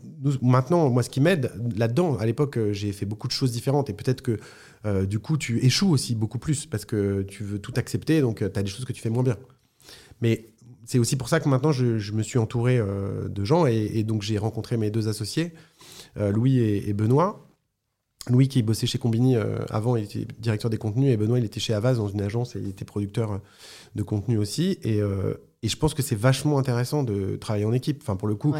maintenant moi ce qui m'aide là-dedans, à l'époque j'ai fait beaucoup de choses différentes et peut-être que du coup tu échoues aussi beaucoup plus parce que tu veux tout accepter donc tu as des choses que tu fais moins bien. Mais c'est aussi pour ça que maintenant je, me suis entouré euh, de gens et, donc j'ai rencontré mes deux associés, euh, Louis et, Benoît. Louis qui bossait chez Combini euh, avant, il était directeur des contenus et Benoît il était chez Avaz dans une agence et il était producteur de contenu aussi. Et, je pense que c'est vachement intéressant de travailler en équipe. Enfin pour le coup.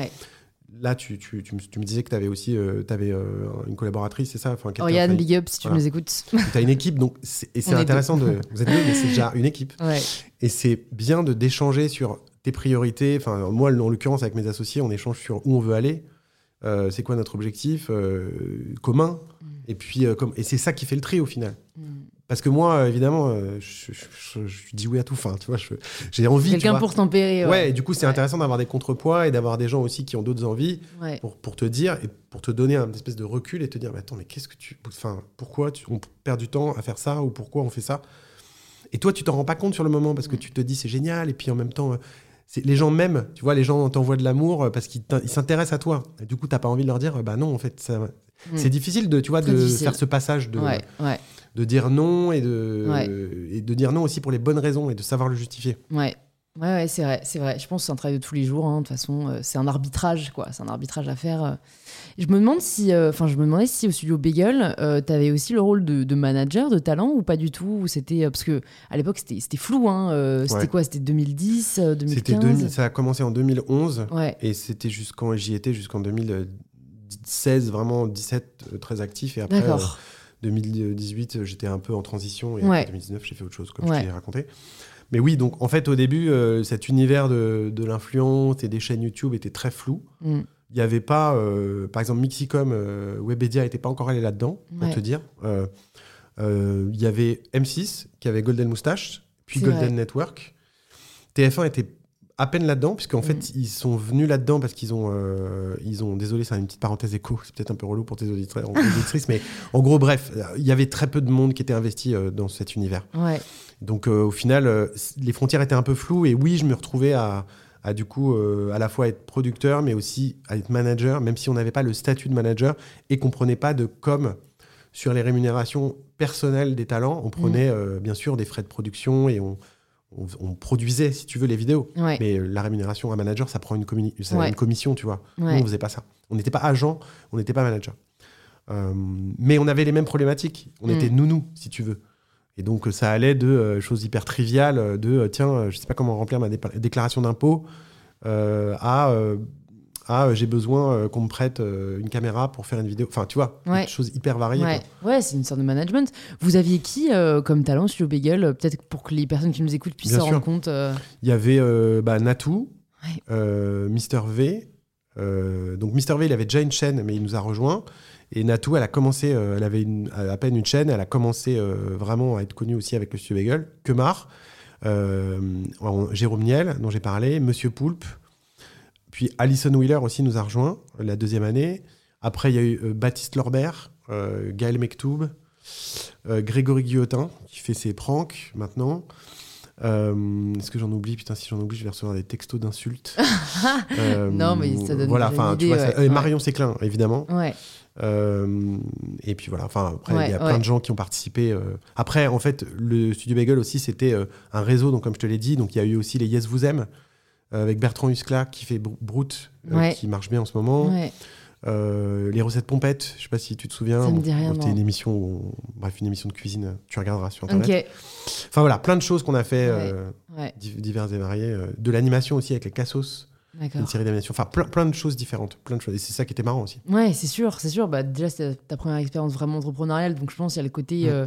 Là, tu, tu, tu, me, tu me disais que tu avais aussi euh, t'avais, euh, une collaboratrice, c'est ça? Enfin, Oriane, enfin, big up si tu Voilà. nous écoutes. Tu as une équipe, donc et c'est intéressant de. Vous êtes deux, mais c'est déjà une équipe. Ouais. Et c'est bien de d'échanger sur tes priorités. Enfin, moi, en l'occurrence, avec mes associés, on échange sur où on veut aller, euh, c'est quoi notre objectif euh, commun. Mm. Et puis, comme, et c'est ça qui fait le tri au final. Mm. Parce que moi, évidemment, euh, je, je- je- je dis oui à tout. Enfin, tu vois, j'ai envie. Quelqu'un pour tempérer. Ouais, et du coup, c'est Ouais. intéressant d'avoir des contrepoids et d'avoir des gens aussi qui ont d'autres envies Ouais. pour, pour te dire et pour te donner un espèce de recul et te dire mais attends mais qu'est-ce que tu enfin pourquoi tu- on perd du temps à faire ça ou pourquoi on fait ça? Et toi tu t'en rends pas compte sur le moment parce que tu te dis c'est génial et puis en même temps euh, les gens m'aiment tu vois les gens t'envoient de l'amour euh, parce qu'ils s'intéressent à toi et du coup t'as pas envie de leur dire bah non en fait ça- c'est difficile de tu vois Très de difficile. faire ce passage de Ouais, ouais, de dire non et de Ouais. et de dire non aussi pour les bonnes raisons et de savoir le justifier ouais. Ouais, c'est vrai, c'est vrai. Je pense que c'est un travail de tous les jours. hein. De toute façon, euh, c'est un arbitrage, quoi. C'est un arbitrage à faire. euh. Je me demande si, euh, enfin, je me demandais si au studio Bagel, tu avais aussi le rôle de, de manager, de talent ou pas du tout. Ou c'était euh, parce que à l'époque c'était c'était flou. Hein. euh, c'était Ouais. quoi? C'était 2010, euh, c'était 2015. 2000 ça a commencé en 2011 Ouais, Et c'était jusqu'en j'y étais jusqu'en 2016 vraiment 17 euh, très actif et après euh, d'accord. 2018 euh, j'étais un peu en transition et Ouais. après 2019 j'ai fait autre chose comme Ouais. je t'ai raconté. Mais oui donc en fait au début euh, cet univers de, de l'influence et des chaînes YouTube était très flou. Mm. Il n'y avait pas euh, par exemple Mixicom euh, Webedia n'était pas encore allé là-dedans pour Ouais. te dire. Euh, euh, Il y avait M6 qui avait Golden Moustache puis Golden vrai. Network. TF1 était à peine là-dedans, puisqu'en Mm. fait, ils sont venus là-dedans parce qu'ils ont, euh, ils ont, désolé, c'est une petite parenthèse écho, c'est peut-être un peu relou pour tes auditeurs, auditrices, mais en gros, bref, il y avait très peu de monde qui était investi euh, dans cet univers. Ouais. Donc, euh, au final, les frontières étaient un peu floues, et oui, je me retrouvais à, à du coup, à la fois être producteur, mais aussi à être manager, même si on n'avait pas le statut de manager et qu'on prenait pas de com sur les rémunérations personnelles des talents. On prenait, euh, bien sûr, des frais de production et on, on, on produisait, si tu veux, les vidéos. Ouais. Mais euh, la rémunération à manager, ça prend une, ça Ouais. une commission, tu vois. Nous, Ouais. on faisait pas ça. On n'était pas agent, on n'était pas manager. Euh, mais on avait les mêmes problématiques. On Mm. était nounou, si tu veux. Et donc, euh, ça allait de euh, choses hyper triviales, de euh, tiens, je sais pas comment remplir ma dé- déclaration d'impôt, à, à euh, j'ai besoin euh, qu'on me prête euh, une caméra pour faire une vidéo. Enfin, tu vois, Ouais. des choses hyper variées. Ouais, c'est une sorte de management. Vous aviez qui euh, comme talent sur Bagel Peut-être pour que les personnes qui nous écoutent puissent Bien se sûr. rendre compte. euh, Il y avait bah, Natou, Ouais. Mister V. donc Mister V, il avait déjà une chaîne, mais il nous a rejoint. Et Natou, elle a commencé, elle avait une- à peine une chaîne, elle a commencé vraiment à être connue aussi avec le Studio Bagel. Kemar, euh, Jérôme Niel, dont j'ai parlé, Monsieur Poulpe. Puis Alison Wheeler aussi nous a rejoint la deuxième année. Après, il y a eu euh, Baptiste Lorbert, euh, Gaël Mektoub, euh, Grégory Guillotin, qui fait ses pranks maintenant. Euh, Est-ce que j'en oublie? Putain, si j'en oublie, je vais recevoir des textos d'insultes. Euh, Non, mais ça donne Voilà, une tu ça- ouais. et. Marion Séclin, évidemment. Ouais, Euh, et puis voilà, enfin, après, il y a plein de gens qui ont participé. Après, en fait, le Studio Bagel aussi, c'était un réseau, donc comme je te l'ai dit, donc il y a eu aussi les Yes Vous Aime, avec Bertrand Huskla qui fait Br- Brute, euh, Ouais. qui marche bien en ce moment. ouais. Euh, les recettes pompettes, je sais pas si tu te souviens. Ça me dit rien, C'était une émission, où on- bref, une émission de cuisine, tu regarderas sur Internet. Enfin voilà, plein de choses qu'on a fait, Ouais. euh, Ouais, div- diverses et variées. euh, de l'animation aussi avec les Cassos, une série d'animation. Enfin, plein, plein de choses différentes, plein de choses. Et c'est ça qui était marrant aussi. Ouais, c'est sûr, c'est sûr. Bah, déjà, c'est ta première expérience vraiment entrepreneuriale, donc je pense qu'il y a le côté. Euh, euh,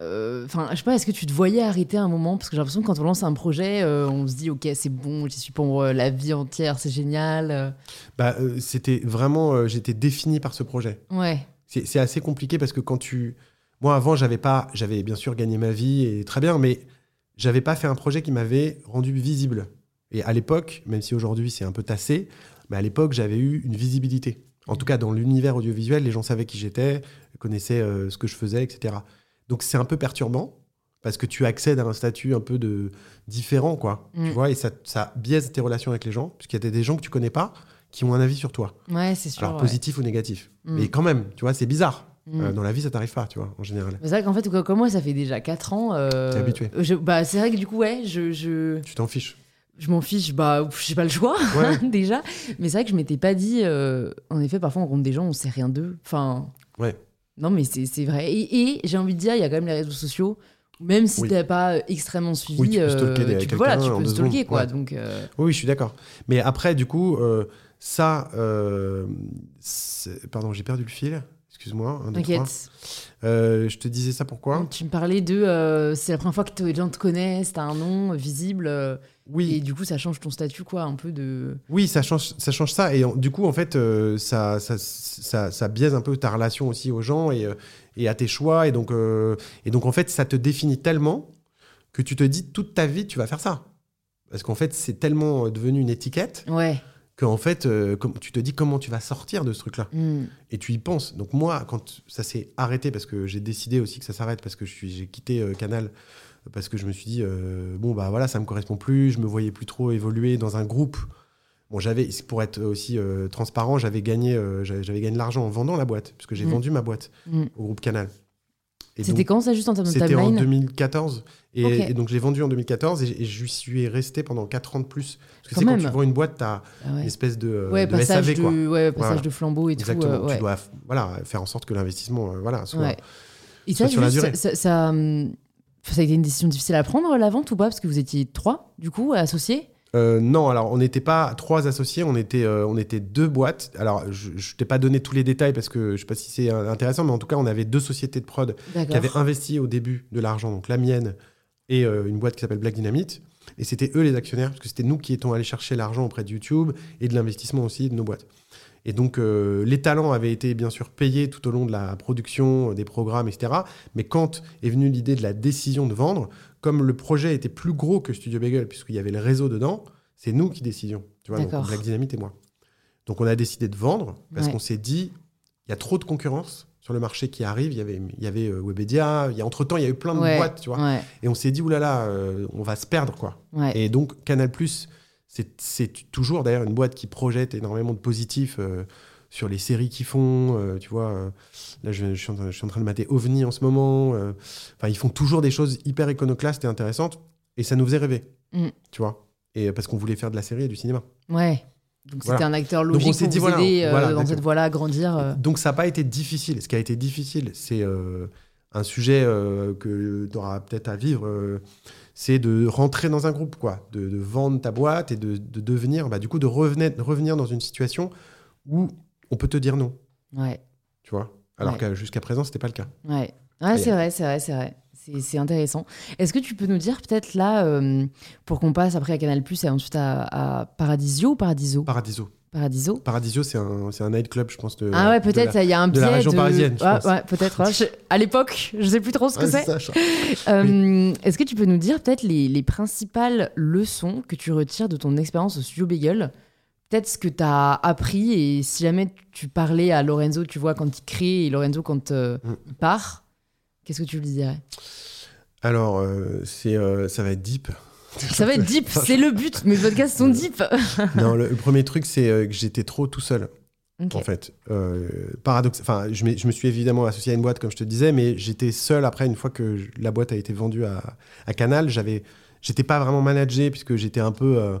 Enfin, je sais pas, est-ce que tu te voyais arrêter un moment? Parce que j'ai l'impression que quand on lance un projet, euh, on se dit, ok, c'est bon, j'y suis pour euh, la vie entière, c'est génial. euh. Bah, euh, c'était vraiment, euh, j'étais défini par ce projet. Ouais, C'est c'est assez compliqué parce que quand tu, moi avant, j'avais pas, j'avais bien sûr gagné ma vie et très bien, mais j'avais pas fait un projet qui m'avait rendu visible. Et à l'époque, même si aujourd'hui c'est un peu tassé, mais à l'époque j'avais eu une visibilité. En tout cas, dans l'univers audiovisuel, les gens savaient qui j'étais, connaissaient euh, ce que je faisais, etc. Donc c'est un peu perturbant parce que tu accèdes à un statut un peu de différent, quoi. Mm. Tu vois, et ça, ça biaise tes relations avec les gens, puisqu'il y a des gens que tu connais pas qui ont un avis sur toi. ouais, c'est sûr. Alors ouais. positif ou négatif. Mm. Mais quand même, tu vois, c'est bizarre. Mm. Euh, dans la vie, ça t'arrive pas, tu vois, en général. C'est vrai qu'en fait, quoi, comme moi, ça fait déjà 4 ans. euh, T'es habitué. je- bah, c'est vrai que du coup, ouais, je, je, Tu t'en fiches. je m'en fiche, bah, j'ai pas le choix, Ouais. déjà. Mais c'est vrai que je m'étais pas dit. euh, en effet, parfois, on rencontre des gens, on sait rien d'eux. Enfin. Ouais. Non, mais c'est vrai. Et, et j'ai envie de dire, il y a quand même les réseaux sociaux. Même si Oui. t'es pas euh, extrêmement suivi, Oui, tu peux stalker euh, des- tu voilà, tu peux stalker, quoi. ouais. Donc, euh, Oui, je suis d'accord. Mais après, du coup, euh, ça, euh, pardon, j'ai perdu le fil. Excuse-moi. T'inquiète. Euh, je te disais ça pourquoi? Tu me parlais de. euh, c'est la première fois que les gens te connaissent, t'as un nom euh, visible. Oui, Et du coup, ça change ton statut, quoi, un peu de. Oui, ça change, ça change ça. Et en- du coup, en fait, euh, ça, ça, ça, ça biaise un peu ta relation aussi aux gens et, euh, et à tes choix. Et donc, euh, et donc, en fait, ça te définit tellement que tu te dis toute ta vie, tu vas faire ça. Parce qu'en fait, c'est tellement devenu une étiquette Ouais. qu'en fait, euh, comme, tu te dis comment tu vas sortir de ce truc-là. Hmm. Et tu y penses. Donc moi, quand ça s'est arrêté, parce que j'ai décidé aussi que ça s'arrête, parce que je suis, j'ai quitté Canal, parce que je me suis dit, euh, bon, bah voilà, ça me correspond plus, je me voyais plus trop évoluer dans un groupe. Bon, j'avais, pour être aussi euh, transparent, j'avais gagné, euh, j'avais, gagné de l'argent en vendant la boîte, puisque j'ai Mm. vendu ma boîte Mm. au groupe Canal. C'était quand ça, juste en termes de C'était en timeline 2014. Et, donc, je l'ai vendu en 2014 et, et je suis resté pendant 4 ans de plus. Parce que Quand c'est quand tu vends une boîte, tu as Ah ouais. une espèce de, Ouais, de passage, SAV, de, quoi. ouais, passage Voilà. de flambeau et Exactement. tout. euh. Tu dois voilà, faire en sorte que l'investissement voilà, soit. Et ça, sur la durée. ça, ça, hum, ça a été une décision difficile à prendre, la vente ou pas Parce que vous étiez trois, du coup, associés? Euh, non, alors on n'était pas trois associés, on était, euh, on était deux boîtes. Alors je ne t'ai pas donné tous les détails parce que je sais pas si c'est intéressant, mais en tout cas on avait deux sociétés de prod qui avaient investi au début de l'argent, donc la mienne et euh, une boîte qui s'appelle Black Dynamite. Et c'était eux les actionnaires, parce que c'était nous qui étions allés chercher l'argent auprès de YouTube et de l'investissement aussi de nos boîtes. Et donc euh, les talents avaient été bien sûr payés tout au long de la production, euh, des programmes, etc. Mais quand est venue l'idée de la décision de vendre, comme le projet était plus gros que Studio Bagel, puisqu'il y avait le réseau dedans, c'est nous qui décidions. Tu vois, donc. Black Dynamite et moi. Donc on a décidé de vendre parce Ouais. qu'on s'est dit, il y a trop de concurrence sur le marché qui arrive. Il y avait, il y avait euh, Webedia, il y a, entre-temps, il y a eu plein de Ouais. boîtes, tu vois. Ouais, Et on s'est dit, oulala, euh, on va se perdre, quoi. Et donc, Canal+, c'est toujours d'ailleurs une boîte qui projette énormément de positifs euh, sur les séries qu'ils font. euh, tu vois, euh, là, je, je suis en, train- je suis en train de mater OVNI en ce moment. Enfin, ils font toujours des choses hyper iconoclastes et intéressantes. Et ça nous faisait rêver, Mm. tu vois. Et parce qu'on voulait faire de la série et du cinéma. Ouais. Donc c'était un acteur logique pour vous voilà, aider voilà, dans cette voie-là à grandir. Donc, ça n'a pas été difficile. Ce qui a été difficile, c'est un sujet que tu auras peut-être à vivre. C'est de rentrer dans un groupe, quoi, de, de vendre ta boîte et de, de devenir, bah, du coup, de revenir, revenir dans une situation où on peut te dire non, Ouais, tu vois? Alors Ouais. que jusqu'à présent, c'était pas le cas. ouais. Ouais, c'est vrai, c'est vrai, c'est vrai. C'est intéressant. Est-ce que tu peux nous dire peut-être là, euh, pour qu'on passe après à Canal+, et ensuite à, à Paradisio ou Paradiso? Paradiso. Paradiso Paradiso, c'est un, c'est un nightclub, je pense. De, Ah ouais, de peut-être, il y a un de biais la région parisienne, je Ouais, pense. ouais, peut-être. ouais. Je- À l'époque, je sais plus trop ce que Ouais, c'est. Euh, Est-ce que tu peux nous dire peut-être les, les principales leçons que tu retires de ton expérience au studio Bagel Peut-être ce que tu as appris et si jamais tu parlais à Lorenzo, tu vois, quand il crée et Lorenzo quand euh, Mm. il part, qu'est-ce que tu lui dirais? Alors, euh, c'est, ça va être deep. Ça va être deep, c'est le but, mes podcasts sont deep. non, le, le premier truc, c'est euh, que j'étais trop tout seul. En fait. Euh, paradoxe. Enfin, je, me suis évidemment associé à une boîte, comme je te disais, mais j'étais seul après, une fois que je- la boîte a été vendue à, à Canal. J'avais, j'étais pas vraiment managé, puisque j'étais un peu. Euh,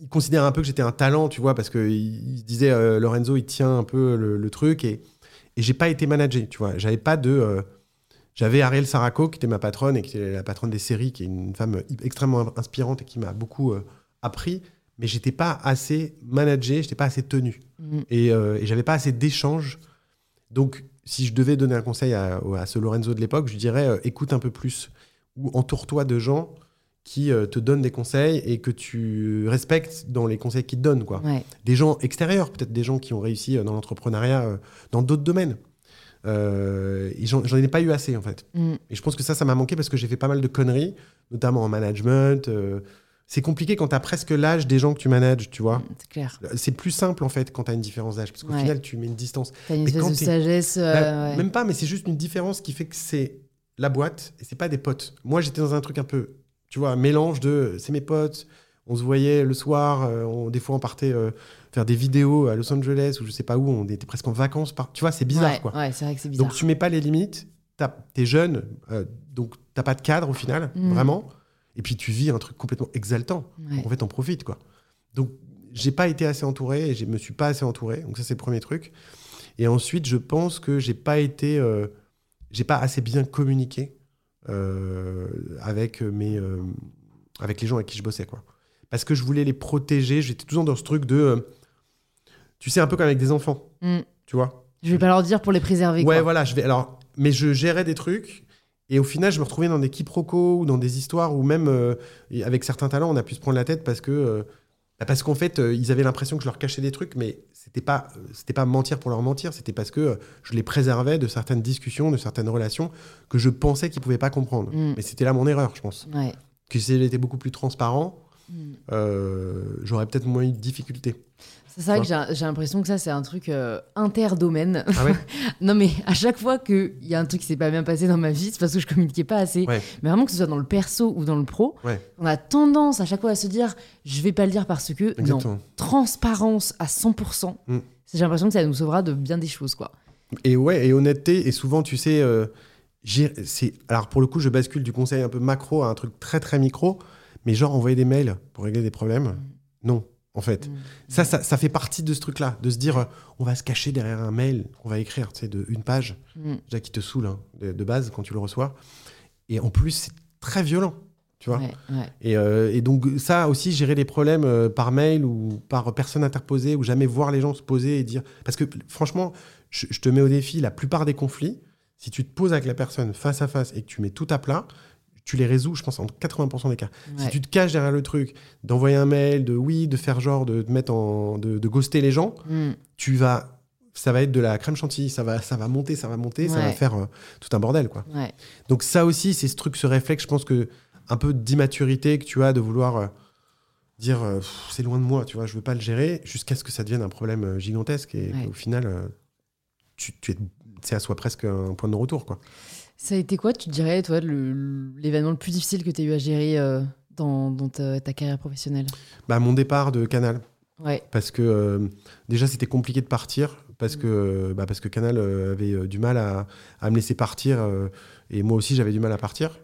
il considérait un peu que j'étais un talent, tu vois, parce qu'il il euh, Lorenzo, il tient un peu le, le truc, et, et j'ai pas été managé, tu vois. J'avais pas de. Euh, j'avais Ariel Saraco, qui était ma patronne et qui était la patronne des séries, qui est une femme extrêmement inspirante et qui m'a beaucoup euh, appris, mais j'étais pas assez managé, j'étais pas assez tenu Mm. et, euh, et j'avais pas assez d'échanges. Donc, si je devais donner un conseil à, à ce Lorenzo de l'époque, je dirais euh, écoute un peu plus ou entoure-toi de gens qui euh, te donnent des conseils et que tu respectes dans les conseils qu'ils te donnent. Quoi. Ouais. Des gens extérieurs, peut-être des gens qui ont réussi euh, dans l'entrepreneuriat, euh, dans d'autres domaines. Euh, j'en ai pas eu assez, en fait. Mm. Et je pense que ça, ça m'a manqué parce que j'ai fait pas mal de conneries, notamment en management. euh, c'est compliqué quand tu as presque l'âge des gens que tu manages, tu vois. C'est clair. C'est plus simple en fait quand tu as une différence d'âge, parce qu'au Ouais. final tu mets une distance. T'as une Mais espèce quand de sagesse. euh, Bah, ouais. Même pas, mais c'est juste une différence qui fait que c'est la boîte et c'est pas des potes. Moi j'étais dans un truc un peu, tu vois, un mélange de c'est mes potes, on se voyait le soir, euh, on- des fois on partait euh, faire des vidéos à Los Angeles ou je sais pas où, on était presque en vacances. Par... Tu vois, c'est bizarre ouais, quoi. Ouais, c'est vrai que c'est bizarre. Donc tu mets pas les limites, t'es jeune, euh, donc t'as pas de cadre au final, Mm. vraiment. Et puis tu vis un truc complètement exaltant. Ouais. En fait, on profite, quoi. Donc, j'ai pas été assez entouré et je me suis pas assez entouré. Donc, ça, c'est le premier truc. Et ensuite, je pense que j'ai pas été. euh, j'ai pas assez bien communiqué euh, avec, mes, euh, avec les gens avec qui je bossais, quoi. Parce que je voulais les protéger. J'étais toujours dans ce truc de. euh, tu sais, un peu comme avec des enfants, Mm. tu vois? Je vais pas leur dire pour les préserver. Ouais, quoi. voilà, je vais. Alors, mais je gérais des trucs. Et au final, je me retrouvais dans des quiproquos ou dans des histoires où même euh, avec certains talents, on a pu se prendre la tête parce que euh, bah, parce qu'en fait, euh, ils avaient l'impression que je leur cachais des trucs, mais c'était pas c'était pas mentir pour leur mentir, c'était parce que je les préservais de certaines discussions, de certaines relations que je pensais qu'ils pouvaient pas comprendre. Mm. Mais c'était là mon erreur, je pense. Ouais. Que si j'étais beaucoup plus transparent, Mm. j'aurais peut-être moins eu de difficultés. C'est vrai que j'ai l'impression que ça, c'est un truc euh, interdomaine. Ah ouais non, mais à chaque fois qu'il y a un truc qui s'est pas bien passé dans ma vie, c'est parce que je communiquais pas assez. Ouais. Mais vraiment, que ce soit dans le perso ou dans le pro, Ouais. on a tendance à chaque fois à se dire je vais pas le dire parce que. Non, Exactement. transparence à 100%. Mm. J'ai l'impression que ça nous sauvera de bien des choses, quoi. Et ouais, et honnêteté, et souvent, tu sais, euh, alors pour le coup, je bascule du conseil un peu macro à un truc très très micro, mais genre envoyer des mails pour régler des problèmes, non, en fait. Mm. Ça, ça, ça fait partie de ce truc-là, de se dire, euh, on va se cacher derrière un mail qu'on va écrire, tu sais, de une page, Mm. déjà qui te saoule hein, de, de base quand tu le reçois, et en plus, c'est très violent, tu vois. Ouais, ouais. Et, euh, et donc ça aussi, gérer les problèmes euh, par mail ou par personne interposée, ou jamais voir les gens se poser et dire... Parce que franchement, je, je te mets au défi, la plupart des conflits, si tu te poses avec la personne face à face et que tu mets tout à plat, tu les résous, je pense, en 80% des cas. Si tu te caches derrière le truc, d'envoyer un mail, de oui, de faire genre, de, mettre en... de, de ghoster les gens, Mm. tu vas... Ça va être de la crème chantilly, ça va, ça va monter, ça va monter, ça va faire euh, tout un bordel, quoi. Ouais. Donc ça aussi, c'est ce truc, ce réflexe, je pense que un peu d'immaturité que tu as de vouloir euh, dire euh, c'est loin de moi, tu vois, je veux pas le gérer, jusqu'à ce que ça devienne un problème gigantesque et au final, tu, tu es, c'est à soi presque un point de retour, quoi. Ça a été quoi, tu dirais, toi, l'événement le plus difficile que tu as eu à gérer euh, dans, dans ta, ta carrière professionnelle? Bah, mon départ de Canal, Ouais. parce que euh, déjà c'était compliqué de partir, parce que, euh, bah, parce que Canal euh, avait du mal à, à me laisser partir, euh, et moi aussi j'avais du mal à partir.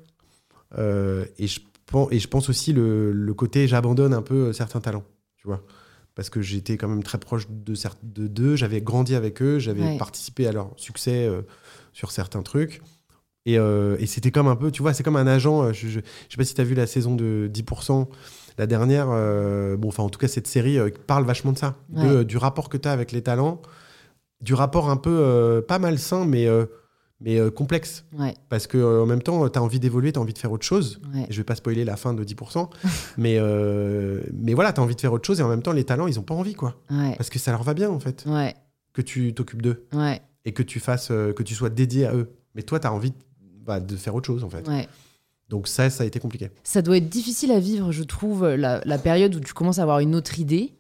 Et, je pense, et je pense aussi le, le côté j'abandonne un peu certains talents, tu vois. Parce que j'étais quand même très proche de d'eux, j'avais grandi avec eux, j'avais Ouais. participé à leur succès euh, sur certains trucs. Et, euh, et c'était comme un peu, tu vois, c'est comme un agent. euh, Je, je, je sais pas si tu as vu la saison de 10%, la dernière. euh, bon, enfin, en tout cas, cette série parle vachement de ça, Ouais. du rapport que tu as avec les talents, du rapport un peu, pas malsain, mais, mais euh, complexe. Ouais. Parce que euh, en même temps, tu as envie d'évoluer, tu as envie de faire autre chose. Ouais. Je vais pas spoiler la fin de 10%, mais, euh, mais voilà, tu as envie de faire autre chose et en même temps, les talents, ils ont pas envie, quoi. Ouais. Parce que ça leur va bien, en fait, que tu t'occupes d'eux et que tu fasses, que tu sois dédié à eux. Mais toi, tu as envie bah, de faire autre chose, en fait. Ouais. Donc ça, ça a été compliqué. Ça doit être difficile à vivre, je trouve, la, la période où tu commences à avoir une autre idée,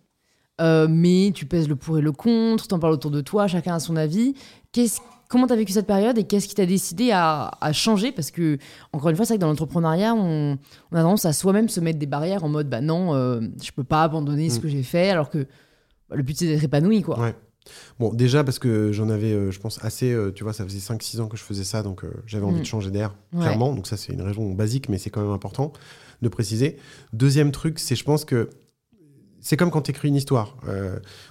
euh, mais tu pèses le pour et le contre, t'en parles autour de toi, chacun a son avis. Qu'est-ce- comment t'as vécu cette période et qu'est-ce qui t'a décidé à, à changer? Parce que, encore une fois, c'est vrai que dans l'entrepreneuriat, on, on a tendance à soi-même se mettre des barrières en mode, bah non, euh, je peux pas abandonner ce Mm. que j'ai fait, alors que bah, le but c'est d'être épanoui, quoi. Ouais. Bon, déjà parce que j'en avais, euh, je pense, assez, euh, tu vois, ça faisait 5-6 ans que je faisais ça, donc euh, j'avais envie Mm. de changer d'air, Ouais. clairement. Donc ça, c'est une raison basique, mais c'est quand même important de préciser. Deuxième truc, c'est je pense que c'est comme quand tu écris une histoire.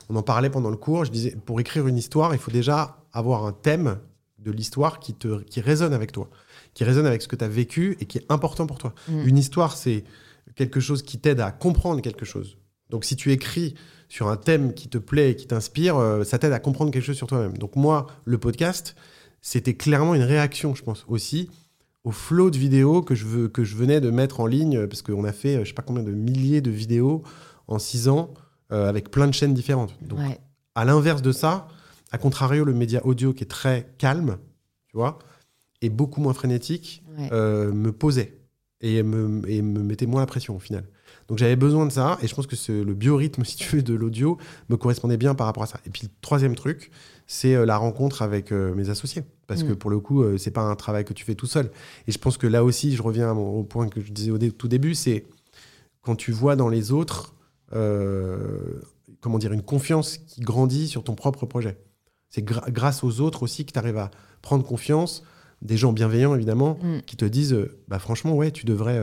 On en parlait pendant le cours, je disais, pour écrire une histoire, il faut déjà avoir un thème de l'histoire qui, te, qui résonne avec toi, qui résonne avec ce que tu as vécu et qui est important pour toi. Mm. Une histoire, c'est quelque chose qui t'aide à comprendre quelque chose. Donc si tu écris sur un thème qui te plaît et qui t'inspire, euh, ça t'aide à comprendre quelque chose sur toi-même. Donc moi, le podcast, c'était clairement une réaction, je pense, aussi au flot de vidéos que je, veux, que je venais de mettre en ligne, parce qu'on a fait, euh, je sais pas combien de milliers de vidéos en six ans, euh, avec plein de chaînes différentes. Donc Ouais. à l'inverse de ça, à contrario, le média audio qui est très calme, tu vois, et beaucoup moins frénétique, Ouais. euh, me posait et me, et me mettait moins la pression au final. Donc j'avais besoin de ça et je pense que ce- le biorhythme, si tu veux, de l'audio me correspondait bien par rapport à ça. Et puis le troisième truc, c'est euh, la rencontre avec euh, mes associés. Parce que Mm. pour le coup, euh, c'est pas un travail que tu fais tout seul. Et je pense que là aussi, je reviens mon- au point que je disais au dé- tout début, c'est quand tu vois dans les autres, euh, comment dire, une confiance qui grandit sur ton propre projet. C'est gra- grâce aux autres aussi que tu arrives à prendre confiance, des gens bienveillants évidemment, Mm. qui te disent, bah franchement, ouais, tu devrais...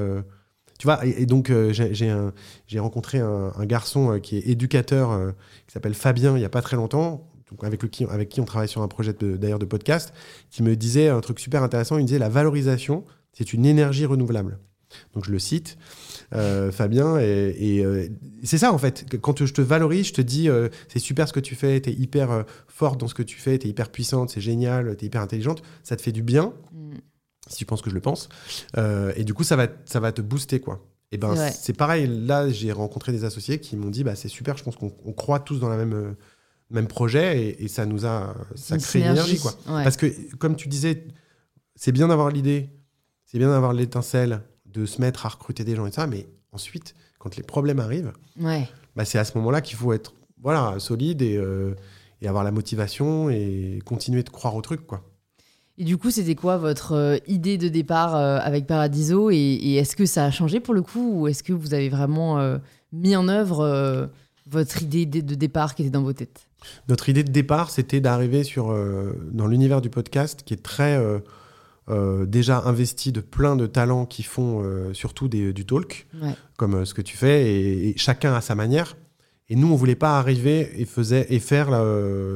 tu vois, et, donc euh, j'ai rencontré un, garçon euh, qui est éducateur, euh, qui s'appelle Fabien, il n'y a pas très longtemps, donc avec, le, qui, avec qui on travaille sur un projet d'ailleurs de podcast, qui me disait un truc super intéressant, il me disait la valorisation, c'est une énergie renouvelable. Donc je le cite, Fabien. Et, c'est ça, en fait. Quand je te valorise, je te dis, c'est super ce que tu fais, tu es hyper forte dans ce que tu fais, tu es hyper puissante, c'est génial, tu es hyper intelligente, ça te fait du bien, mm. Si tu penses que je le pense. et du coup, ça va, ça va te booster, quoi. Et ben, c'est pareil. Là, j'ai rencontré des associés qui m'ont dit, bah, c'est super, je pense qu'on croit tous dans la même même projet et, ça nous a ça crée une énergie quoi. Parce que comme tu disais, c'est bien d'avoir l'idée, c'est bien d'avoir l'étincelle, de se mettre à recruter des gens et ça, mais ensuite, quand les problèmes arrivent, ouais. bah, c'est à ce moment-là qu'il faut être voilà, solide et, euh, et, avoir la motivation et continuer de croire au truc. Quoi. Et du coup, c'était quoi votre euh, idée de départ euh, avec Paradiso et, est-ce que ça a changé pour le coup ou est-ce que vous avez vraiment mis en œuvre votre idée de départ qui était dans vos têtes? Notre idée de départ, c'était d'arriver sur dans l'univers du podcast qui est très euh, déjà investi de plein de talents qui font euh, surtout des, du talk, comme euh, ce que tu fais, et, chacun à sa manière. Et nous, on voulait pas arriver et, faisait, et, faire, la,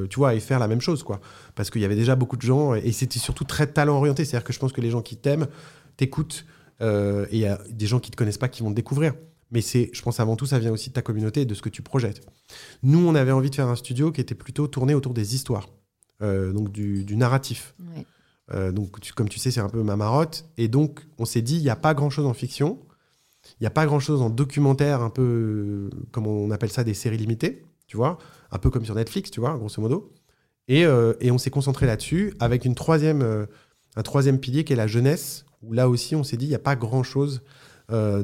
tu vois, et faire la même chose, quoi. Parce qu'il y avait déjà beaucoup de gens, et c'était surtout très talent orienté. C'est-à-dire que je pense que les gens qui t'aiment, t'écoutent, et il y a des gens qui te connaissent pas qui vont te découvrir. Mais c'est, je pense avant tout, ça vient aussi de ta communauté et de ce que tu projettes. Nous, on avait envie de faire un studio qui était plutôt tourné autour des histoires, donc du, du narratif. Ouais. Euh, donc, comme tu sais, c'est un peu ma marotte. Et donc, on s'est dit, il n'y a pas grand-chose en fiction. Il n'y a pas grand-chose en documentaire, un peu comme on appelle ça des séries limitées, tu vois, un peu comme sur Netflix, tu vois, grosso modo. Et, euh, et on s'est concentré là-dessus avec une troisième, euh, un troisième pilier qui est la jeunesse, où là aussi, on s'est dit, il n'y a pas grand-chose de,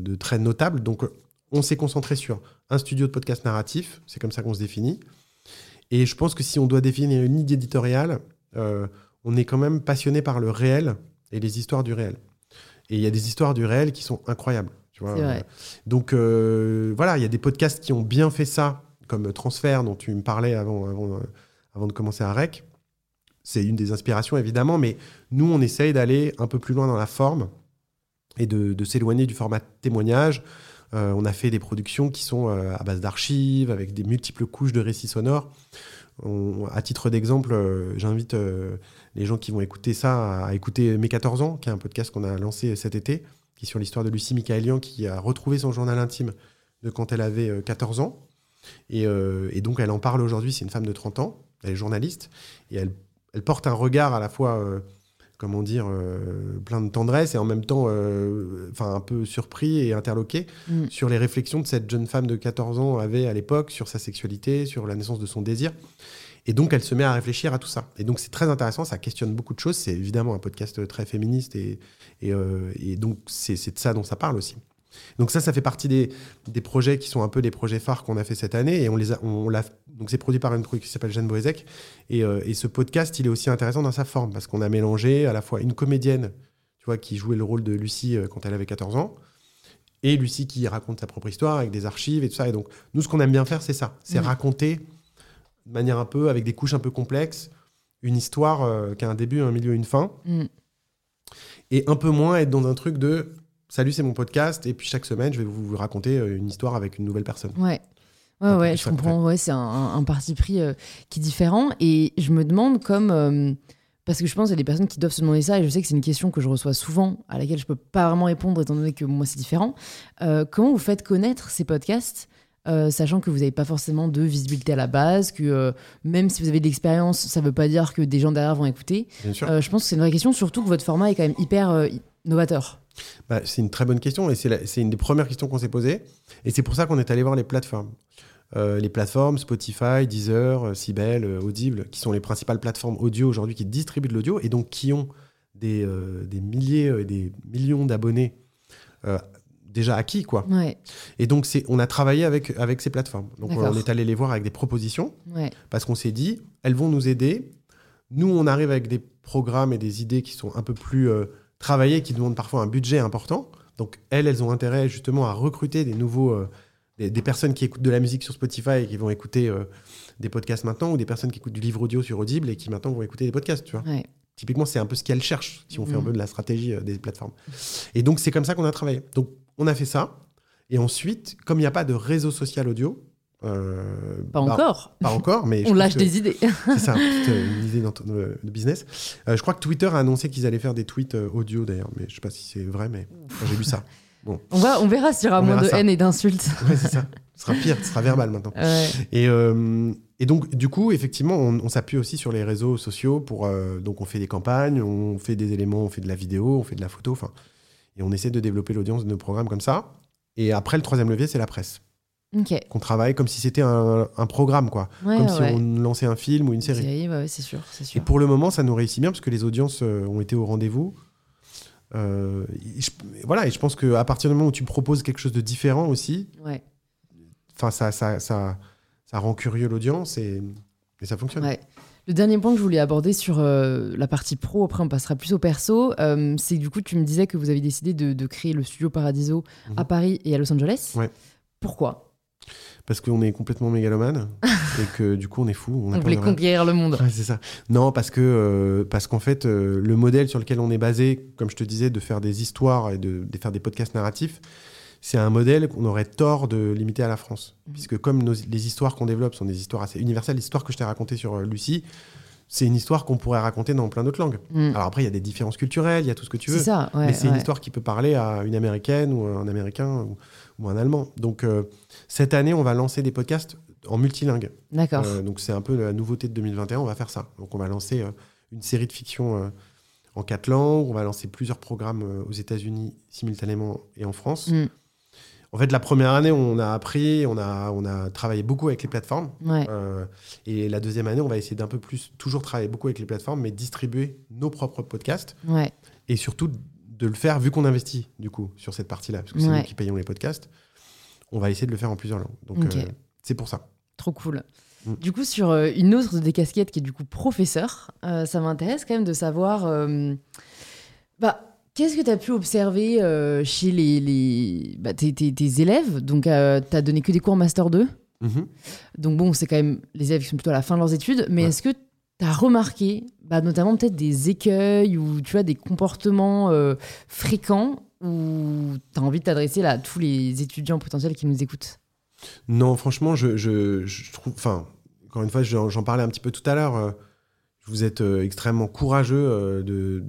de, très notable. Donc, on s'est concentré sur un studio de podcast narratif, c'est comme ça qu'on se définit. Et je pense que si on doit définir une idée éditoriale, on est quand même passionné par le réel et les histoires du réel. Et il y a des histoires du réel qui sont incroyables. Tu vois Donc euh, voilà, il y a des podcasts qui ont bien fait ça, comme Transfert, dont tu me parlais avant, avant, avant de commencer à REC. C'est une des inspirations, évidemment, mais nous, on essaye d'aller un peu plus loin dans la forme et de, s'éloigner du format témoignage. Euh, on a fait des productions qui sont euh, à base d'archives, avec des multiples couches de récits sonores. à titre d'exemple, j'invite les gens qui vont écouter ça à écouter Mes 14 ans, qui est un podcast qu'on a lancé cet été, qui est sur l'histoire de Lucie Michaelian, qui a retrouvé son journal intime de quand elle avait 14 euh, ans. Euh, et, donc, elle en parle aujourd'hui. C'est une femme de 30 ans. Elle est journaliste. Et elle, elle porte un regard à la fois, euh, comment dire, plein de tendresse et en même temps, enfin, un peu surpris et interloqué mm. sur les réflexions que cette jeune femme de 14 ans avait à l'époque sur sa sexualité, sur la naissance de son désir. Et donc, elle se met à réfléchir à tout ça. Et donc, c'est très intéressant, ça questionne beaucoup de choses. C'est évidemment un podcast très féministe et, et, euh, donc, c'est de ça dont ça parle aussi. Donc ça, ça fait partie des, des projets qui sont un peu des projets phares qu'on a fait cette année. Et on les a, on l'a, donc c'est produit par une produit qui s'appelle Jeanne Boézek. Et, euh, et, ce podcast, il est aussi intéressant dans sa forme parce qu'on a mélangé à la fois une comédienne, tu vois, qui jouait le rôle de Lucie euh, quand elle avait 14 ans, et Lucie qui raconte sa propre histoire avec des archives et tout ça. Et donc, nous, ce qu'on aime bien faire, c'est ça. C'est mmh. raconter de manière un peu, avec des couches un peu complexes, une histoire euh, qui a un début, un milieu, une fin. Mm. Et un peu moins être dans un truc de salut, c'est mon podcast, et puis chaque semaine, je vais vous raconter euh, une histoire avec une nouvelle personne. Ouais. Ouais, ouais, je comprends. Ouais, c'est un, parti pris euh, qui est différent. Et je me demande comme. parce que je pense qu'il y a des personnes qui doivent se demander ça, et je sais que c'est une question que je reçois souvent, à laquelle je peux pas vraiment répondre, étant donné que moi, c'est différent. comment vous faites connaître ces podcasts euh, sachant que vous n'avez pas forcément de visibilité à la base, que euh, même si vous avez de l'expérience, ça ne veut pas dire que des gens derrière vont écouter. Euh, je pense que c'est une vraie question, surtout que votre format est quand même hyper novateur. Bah, c'est une très bonne question et c'est une des premières questions qu'on s'est posées. Et c'est pour ça qu'on est allé voir les plateformes. les plateformes Spotify, Deezer, Sibel, Audible, qui sont les principales plateformes audio aujourd'hui qui distribuent de l'audio et donc qui ont des, des milliers et des millions d'abonnés déjà acquis quoi. Et donc c'est on a travaillé avec avec ces plateformes. Donc on est allé les voir avec des propositions parce qu'on s'est dit elles vont nous aider. Nous on arrive avec des programmes et des idées qui sont un peu plus euh, travaillées qui demandent parfois un budget important. Donc elles elles ont intérêt justement à recruter des nouveaux euh, des, personnes qui écoutent de la musique sur Spotify et qui vont écouter euh, des podcasts maintenant ou des personnes qui écoutent du livre audio sur Audible et qui maintenant vont écouter des podcasts, tu vois. Typiquement, c'est un peu ce qu'elles cherchent si on fait un mm. peu de la stratégie des plateformes. Et donc, c'est comme ça qu'on a travaillé. Donc, on a fait ça. Et ensuite, comme il n'y a pas de réseau social audio, euh, pas bah, encore. Pas encore, mais on lâche des idées. c'est ça, une idée de business. Euh, je crois que Twitter a annoncé qu'ils allaient faire des tweets euh, audio d'ailleurs, mais je sais pas si c'est vrai, mais j'ai vu ça. Bon. On, va, on verra s'il y aura moins de ça. haine et d'insultes. Ouais, c'est ça. Ce sera pire, ce sera verbal maintenant. Ouais. Et, euh, et donc, du coup, effectivement, on, on s'appuie aussi sur les réseaux sociaux pour. euh, donc, on fait des campagnes, on fait des éléments, on fait de la vidéo, on fait de la photo, enfin. Et on essaie de développer l'audience de nos programmes comme ça. Et après, le troisième levier, c'est la presse. Ok. Qu'on travaille comme si c'était un, un programme, quoi. Ouais, comme ouais, si on lançait un film ou une série. Série, ouais, ouais, c'est sûr, c'est Et pour le moment, ça nous réussit bien parce que les audiences euh, ont été au rendez-vous. Euh, je- voilà, et je pense qu'à partir du moment où tu proposes quelque chose de différent aussi, enfin, ça, ça, ça, ça rend curieux l'audience et, et ça fonctionne. Le dernier point que je voulais aborder sur euh, la partie pro, après on passera plus au perso, euh, c'est que du coup tu me disais que vous avez décidé de, de créer le studio Paradiso Mhm. à Paris et à Los Angeles. Ouais. Pourquoi? Parce qu'on est complètement mégalomane et que du coup, on est fou. On, voulait conquérir le monde. Ouais, c'est ça. Non, parce que euh, parce qu'en fait, euh, le modèle sur lequel on est basé, comme je te disais, de faire des histoires et de, de faire des podcasts narratifs, c'est un modèle qu'on aurait tort de limiter à la France. Mhm. Puisque comme nos- les histoires qu'on développe sont des histoires assez universelles, l'histoire que je t'ai racontée sur euh, Lucie, c'est une histoire qu'on pourrait raconter dans plein d'autres langues. Mm. Alors après, il y a des différences culturelles, il y a tout ce que tu veux. Ça, ouais. mais c'est une histoire qui peut parler à une américaine ou un américain ou, ou un allemand. Donc euh, cette année, on va lancer des podcasts en multilingue. D'accord. Euh, donc c'est un peu la nouveauté de 2021, on va faire ça. Donc on va lancer euh, une série de fiction euh, en quatre langues, on va lancer plusieurs programmes aux États-Unis simultanément et en France. Mm. En fait, la première année, on a appris, on a, on a travaillé beaucoup avec les plateformes. Ouais. Euh, et la deuxième année, on va essayer d'un peu plus, toujours travailler beaucoup avec les plateformes, mais distribuer nos propres podcasts Ouais. et surtout de le faire, vu qu'on investit du coup sur cette partie-là, parce que c'est Ouais. nous qui payons les podcasts, on va essayer de le faire en plusieurs langues. Donc euh, c'est pour ça. Trop cool. Mm. Du coup, sur euh, une autre des casquettes qui est du coup professeur, euh, ça m'intéresse quand même de savoir bah, qu'est-ce que tu as pu observer euh, chez les, les, bah, tes, tes- tes élèves? Donc, tu as donné que des cours Master 2. Mhm. Donc, bon, c'est quand même les élèves qui sont plutôt à la fin de leurs études. Mais Ouais. est-ce que tu as remarqué, bah, notamment peut-être des écueils ou tu vois, des comportements euh, fréquents où tu as envie de t'adresser à tous les étudiants potentiels qui nous écoutent? Non, franchement, je, je, je trouve. Enfin, encore une fois, j'en parlais un petit peu tout à l'heure. euh, vous êtes euh, extrêmement courageux. euh, de,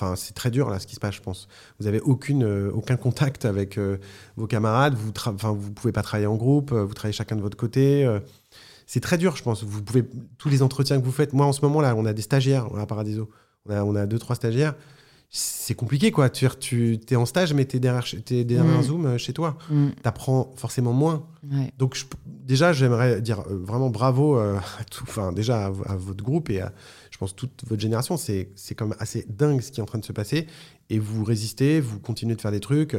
enfin, c'est très dur là, ce qui se passe, je pense. Vous avez aucune, euh, aucun contact avec euh, vos camarades. Vous, enfin, vous pouvez pas travailler en groupe. euh, vous travaillez chacun de votre côté. c'est très dur, je pense. Vous pouvez tous les entretiens que vous faites. Moi, en ce moment là, on a des stagiaires à Paradiso. On a, on a deux, trois stagiaires. C'est compliqué, quoi. Tu, tu es en stage, mais tu es derrière, derrière Mm. un Zoom euh, chez toi. Mm, Tu apprends forcément moins. ouais. Donc je- déjà, j'aimerais dire euh, vraiment bravo euh, à tout, enfin déjà à, à votre groupe et à, je pense toute votre génération. C'est c'est quand même assez dingue ce qui est en train de se passer et vous résistez, vous continuez de faire des trucs.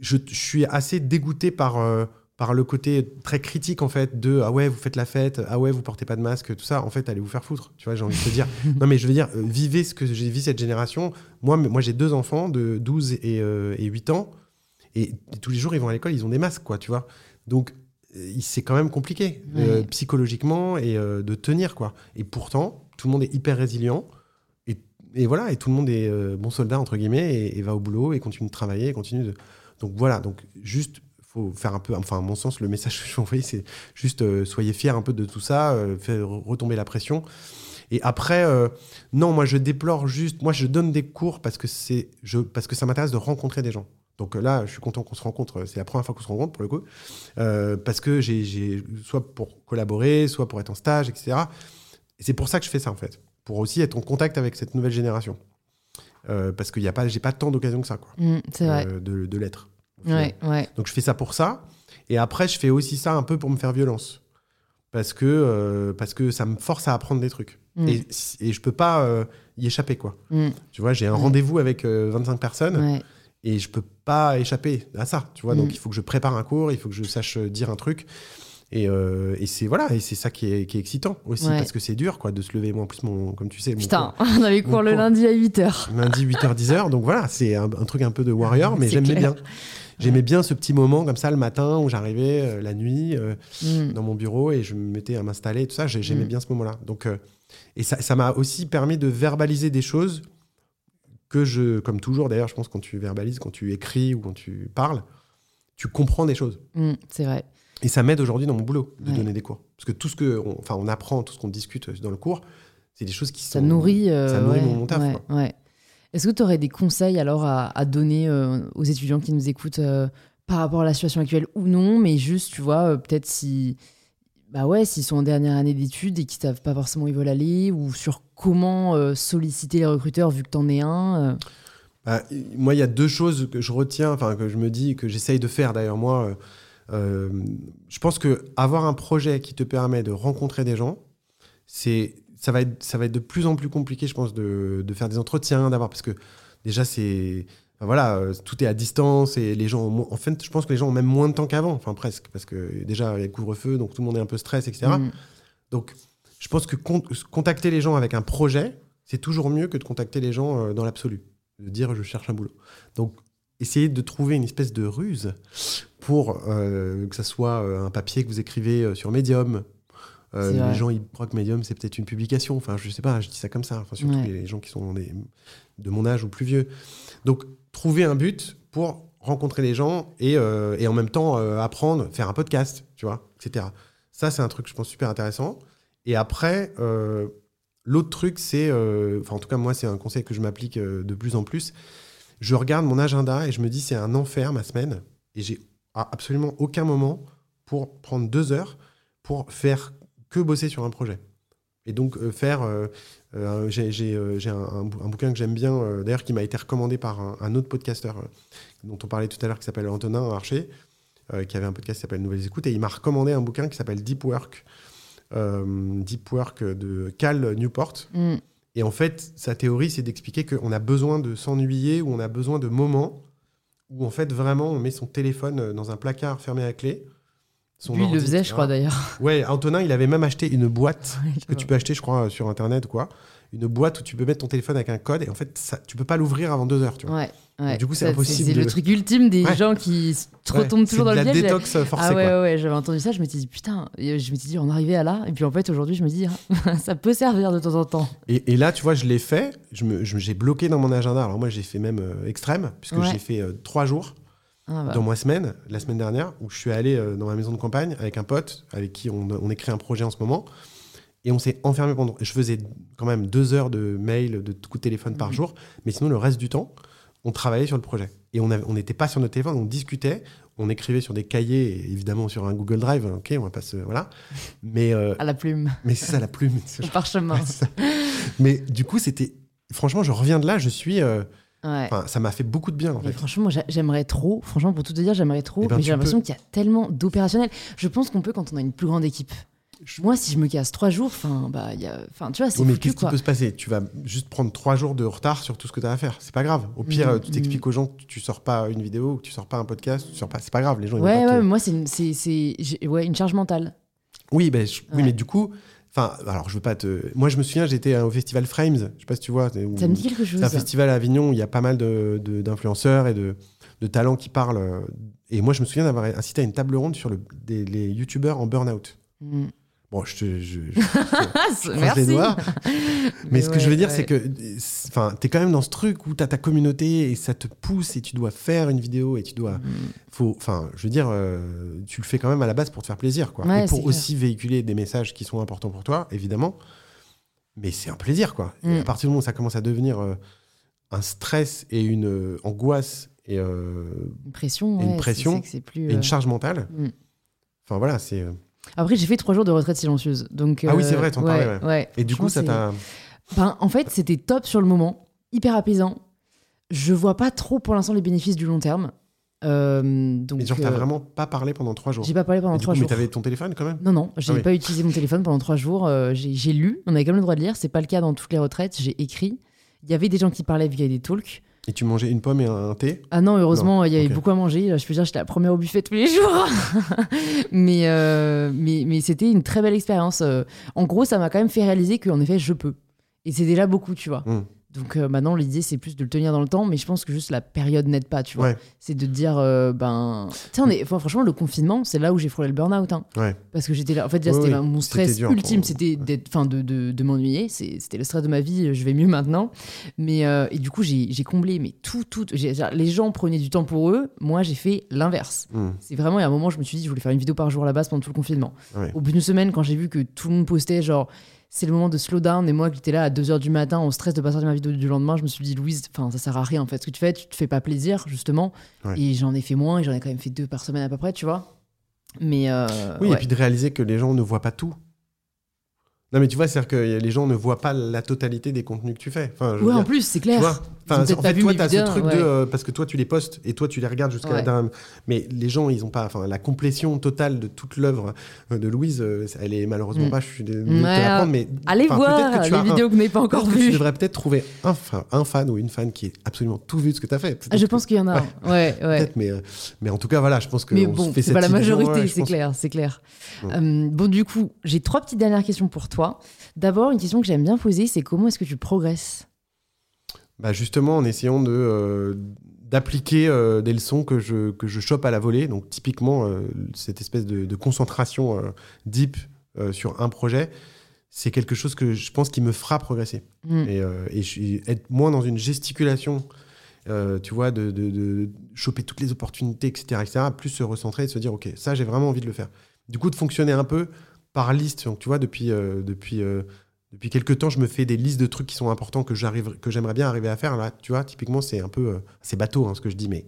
Je, je suis assez dégoûté par euh, par le côté très critique en fait de ah ouais vous faites la fête, ah ouais vous portez pas de masque, tout ça. En fait, allez vous faire foutre. Tu vois, j'ai envie de te dire. non mais je veux dire, euh, vivez ce que j'ai vu cette génération. Moi, moi j'ai deux enfants de 12 et, euh, et 8 ans. Et tous les jours, ils vont à l'école, ils ont des masques, quoi, tu vois. Donc, euh, c'est quand même compliqué euh, Ouais. psychologiquement et de tenir, quoi. Et pourtant, tout le monde est hyper résilient. Et, et voilà, et tout le monde est bon soldat, entre guillemets, et, et va au boulot et continue de travailler et continue de. Donc voilà, donc juste, faut faire un peu. Enfin, à mon sens, le message que je veux envoyer, c'est juste euh, soyez fiers un peu de tout ça, euh, faire retomber la pression. Et après, euh, non, moi je déplore juste. Moi je donne des cours parce que c'est, je, parce que ça m'intéresse de rencontrer des gens. Donc euh, là, je suis content qu'on se rencontre. C'est la première fois qu'on se rencontre pour le coup, Euh, parce que j'ai, soit pour collaborer, soit pour être en stage, etc. Et c'est pour ça que je fais ça en fait, pour aussi être en contact avec cette nouvelle génération. Euh, parce qu'il y a pas, j'ai pas tant d'occasion que ça, quoi, Mm, c'est vrai. de, de l'être. Ouais, ouais. Donc je fais ça pour ça. Et après, je fais aussi ça un peu pour me faire violence. Parce que, euh, parce que ça me force à apprendre des trucs. Mm, Et, et je peux pas euh, y échapper, quoi. mm, Tu vois, j'ai un Ouais. rendez-vous avec euh, 25 personnes et je peux pas échapper à ça. Tu vois, Mm. donc il faut que je prépare un cours, il faut que je sache euh, dire un truc. Et, euh, et c'est voilà, et c'est ça qui est, qui est excitant aussi, Ouais. parce que c'est dur, quoi, de se lever. Moi, en plus, mon, comme tu sais, mon Putain, on avait cours le cours. lundi à 8h. cours, lundi 8h 10h, donc voilà, c'est un, un truc un peu de warrior, mais clair. bien. J'aimais bien ce petit moment comme ça le matin où j'arrivais euh, la nuit. euh, Mm, dans mon bureau et je me mettais à m'installer et tout ça. J'ai- J'aimais Mm. bien ce moment-là. Donc, euh, et ça m'a aussi permis de verbaliser des choses que je, comme toujours d'ailleurs, je pense quand tu verbalises, quand tu écris ou quand tu parles, tu comprends des choses. mm, c'est vrai. Et ça m'aide aujourd'hui dans mon boulot de Ouais. donner des cours. Parce que tout ce que, on, enfin, on apprend, tout ce qu'on discute dans le cours, c'est des choses qui Ça sont- nourrit, ça nourrit ouais, mon taf, ouais. Est-ce que tu aurais des conseils alors à, donner euh, aux étudiants qui nous écoutent euh, par rapport à la situation actuelle ou non, mais juste, tu vois, euh, peut-être si. Bah ouais, s'ils sont en dernière année d'études et qu'ils savent pas forcément où ils veulent aller, ou sur comment solliciter les recruteurs vu que t'en es un. Bah, moi, il y a deux choses que je retiens, enfin que je me dis, que j'essaye de faire d'ailleurs moi. je pense que avoir un projet qui te permet de rencontrer des gens, c'est ça va être ça va être de plus en plus compliqué, je pense, de, de faire des entretiens, d'avoir parce que déjà c'est enfin, voilà, euh, tout est à distance et les gens ont en fait, je pense que les gens ont même moins de temps qu'avant, enfin presque, parce que déjà il y a le couvre-feu, donc tout le monde est un peu stress, etc. Mm. Donc, je pense que con- contacter les gens avec un projet, c'est toujours mieux que de contacter les gens euh, dans l'absolu. De dire je cherche un boulot. Donc, essayez de trouver une espèce de ruse pour euh, que ça soit un papier que vous écrivez sur Medium. Euh, vrai. les gens, ils croient que Medium, c'est peut-être une publication. Enfin, je sais pas, je dis ça comme ça. Enfin, surtout Ouais. les gens qui sont des- de mon âge ou plus vieux. Donc, trouver un but pour rencontrer les gens et, euh, et en même temps euh, apprendre, faire un podcast, tu vois, etc. Ça, c'est un truc, je pense, super intéressant. Et après, l'autre truc, c'est, enfin, en tout cas, moi, c'est un conseil que je m'applique de plus en plus. Je regarde mon agenda et je me dis, c'est un enfer ma semaine. Et j'ai absolument aucun moment pour prendre deux heures pour faire que bosser sur un projet. Et donc, euh, faire. euh, euh, j'ai euh, un, un bou- un bouquin que j'aime bien, euh, d'ailleurs, qui m'a été recommandé par un, un autre podcasteur dont on parlait tout à l'heure, qui s'appelle Antonin Archer, qui avait un podcast qui s'appelle Nouvelles Écoutes, et il m'a recommandé un bouquin qui s'appelle Deep Work. Deep Work de Cal Newport. Mm. Et en fait, sa théorie, c'est d'expliquer qu'on a besoin de s'ennuyer ou on a besoin de moments où, en fait, vraiment, on met son téléphone dans un placard fermé à clé. Son Lui, il le faisait, je crois d'ailleurs. Ouais, Antonin, il avait même acheté une boîte que tu peux acheter, je crois, sur Internet ou quoi. Une boîte où tu peux mettre ton téléphone avec un code et en fait, ça, tu peux pas l'ouvrir avant deux heures, tu vois. Ouais, ouais. du coup, c'est impossible C'est de- le truc ultime des Ouais. gens qui se Ouais, retombent toujours dans c'est le de la piège. détox forcée, Ah ouais, quoi. ouais, j'avais entendu ça, je m'étais dit putain, et je m'étais dit on arrivait à là, et puis en fait aujourd'hui je me dis ah, ça peut servir de temps en temps. Et, et là, tu vois, je l'ai fait. Je me- je- J'ai bloqué dans mon agenda. Alors moi, j'ai fait même euh, extrême, puisque j'ai fait euh, trois jours Ah, bah. dans ma semaine, la semaine dernière, où je suis allé euh, dans ma maison de campagne avec un pote avec qui on, on écrit un projet en ce moment. Et on s'est enfermé pendant. Je faisais quand même deux heures de mail, de coups de téléphone par Mhm. jour. Mais sinon, le reste du temps, on travaillait sur le projet. Et on n'était pas sur notre téléphone, on discutait, on écrivait sur des cahiers, et évidemment sur un Google Drive. Ok, on va pas se. Voilà. Mais, euh, à la plume, mais c'est ça la plume. au parchemin. Ouais. Mais du coup, c'était. Franchement, je reviens de là, je suis. euh, Ouais. Enfin, ça m'a fait beaucoup de bien en Mais fait. franchement, j'aimerais trop, franchement, pour tout te dire, j'aimerais trop, Eh ben, mais j'ai l'impression peux. qu'il y a tellement d'opérationnel. Je pense qu'on peut quand on a une plus grande équipe. Je- Moi, si je me casse trois jours, enfin, bah, y a... enfin, tu vois, c'est Oui, mais qu'est-ce qui peut se passer? Tu vas juste prendre trois jours de retard sur tout ce que tu as à faire. C'est pas grave. Au pire, Mm, euh, tu t'expliques aux gens que tu sors pas une vidéo, que tu sors pas un podcast, tu sors pas. C'est pas grave. Les gens. ils Ouais, ouais, te- moi, c'est une, ouais, une charge mentale. Oui, je- oui, mais du coup, enfin, alors je veux pas te. Moi, je me souviens, j'étais au festival Frames. Je sais pas si tu vois. où- Ça me dit quelque chose. C'est un festival à Avignon où il y a pas mal de- de- d'influenceurs et de, de talents qui parlent. euh, Et moi, je me souviens d'avoir assisté à une table ronde sur le, des, les youtubeurs en burn-out. Mm. Bon, je te. je- je- Merci. les doigts. Mais, ce que je veux dire, ouais. c'est que tu es quand même dans ce truc où tu as ta communauté et ça te pousse et tu dois faire une vidéo et tu dois. Mm. Enfin, je veux dire, euh, tu le fais quand même à la base pour te faire plaisir. Quoi. Ouais, et pour aussi véhiculer des messages qui sont importants pour toi, évidemment. Mais c'est un plaisir. Quoi. Et Mm. à partir du moment où ça commence à devenir euh, un stress et une euh, angoisse et, Une pression. Et une pression, plus. et une charge mentale, mm. enfin voilà, c'est. Euh, Après, j'ai fait trois jours de retraite silencieuse. Donc, Ah oui, euh, c'est vrai, t'en ouais, parlais, ouais. Et du coup, ça t'a. Ben, en fait, c'était top sur le moment, hyper apaisant. Je vois pas trop pour l'instant les bénéfices du long terme. Euh, donc, Mais genre, t'as euh, vraiment pas parlé pendant trois jours. J'ai pas parlé pendant trois coup, mais jours. t'avais ton téléphone quand même? Non, non, j'ai Ah oui. pas utilisé mon téléphone pendant trois jours. Euh, j'ai lu, on avait quand même le droit de lire. C'est pas le cas dans toutes les retraites. J'ai écrit. Il y avait des gens qui parlaient avait des talks. Et tu mangeais une pomme et un, thé Ah non, heureusement, il y avait beaucoup à manger. Je peux dire, j'étais la première au buffet tous les jours. mais euh, mais, mais c'était une très belle expérience. Euh, En gros, ça m'a quand même fait réaliser qu'en effet, je peux. Et c'est déjà beaucoup, tu vois. Hmm. Donc euh, maintenant, l'idée, c'est plus de le tenir dans le temps. Mais je pense que juste la période n'aide pas, tu vois. Ouais. C'est de dire, euh, ben. On est... enfin, franchement, le confinement, c'est là où j'ai frôlé le burn-out. hein. Ouais. Parce que j'étais là. En fait, déjà, c'était mon stress ultime, pour- c'était d'être, enfin, de, de, de m'ennuyer. C'était le stress de ma vie. Je vais mieux maintenant. Mais euh, et du coup, j'ai j'ai comblé. Mais tout, tout. les gens prenaient du temps pour eux. Moi, j'ai fait l'inverse. Hmm. C'est vraiment, il y a un moment, je me suis dit, je voulais faire une vidéo par jour à la base pendant tout le confinement. Au bout d'une semaine, quand j'ai vu que tout le monde postait, genre, c'est le moment de slow down. Et moi, qui étais là à 2h du matin, en stress de pas sortir ma vidéo du lendemain, je me suis dit, Louise, enfin, ça sert à rien en fait. Ce que tu fais, tu te fais pas plaisir, justement. Ouais. Et j'en ai fait moins, et j'en ai quand même fait deux par semaine à peu près, tu vois. Mais. euh, Oui, ouais. et puis de réaliser que les gens ne voient pas tout. Non, mais tu vois, c'est-à-dire que les gens ne voient pas la totalité des contenus que tu fais. Enfin, je en plus, c'est tu clair. vois Enfin, peut-être en fait, toi, mes tu as ce truc ouais. de. euh, parce que toi, tu les postes et toi, tu les regardes jusqu'à la dernière. Mais les gens, ils ont pas. Enfin, la complétion totale de toute l'œuvre euh, de Louise, euh, elle est malheureusement Mm. pas. Je suis désolé mais. Allez voir que tu les un- vidéos que vous n'avez pas encore que tu vues. devrais peut-être trouver un, fan- un fan ou une fan qui ait absolument tout vu de ce que tu as fait. Ah, je pense qu'il y en a. un. Ouais, ouais. Mais, mais en tout cas, voilà, je pense que. Mais on bon, c'est pas la majorité, c'est clair, c'est clair. Bon, du coup, j'ai trois petites dernières questions pour toi. D'abord, une question que j'aime bien poser, c'est comment est-ce que tu progresses? Bah justement, en essayant de euh, d'appliquer euh, des leçons que je, que je chope à la volée. Donc typiquement, euh, cette espèce de, de concentration deep sur un projet, c'est quelque chose que je pense qui me fera progresser. Hmm. Et, et je- être moins dans une gesticulation, euh, tu vois, de, de- de choper toutes les opportunités, etc., etc., plus se recentrer et se dire, OK, ça, j'ai vraiment envie de le faire. Du coup, de fonctionner un peu par liste. Donc, tu vois, depuis, euh, depuis, euh, depuis quelques temps, je me fais des listes de trucs qui sont importants que, j'arrive, que j'aimerais bien arriver à faire. Là, tu vois, typiquement, c'est un peu... euh, c'est bateau, hein, ce que je dis, mais,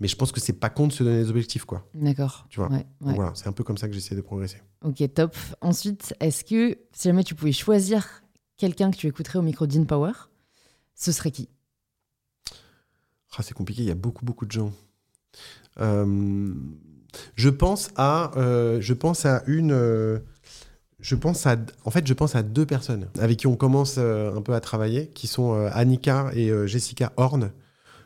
mais je pense que c'est pas con de se donner des objectifs, quoi. D'accord. Tu vois. Ouais, Donc ouais. voilà, c'est un peu comme ça que j'essaie de progresser. Ok, top. Ensuite, est-ce que si jamais tu pouvais choisir quelqu'un que tu écouterais au micro d'In Power, ce serait qui? Ah, c'est compliqué, il y a beaucoup, beaucoup de gens. Euh, je pense à, euh, je pense à une, euh, je pense à, en fait, je pense à deux personnes avec qui on commence euh, un peu à travailler, qui sont Annika et Jessica Horn,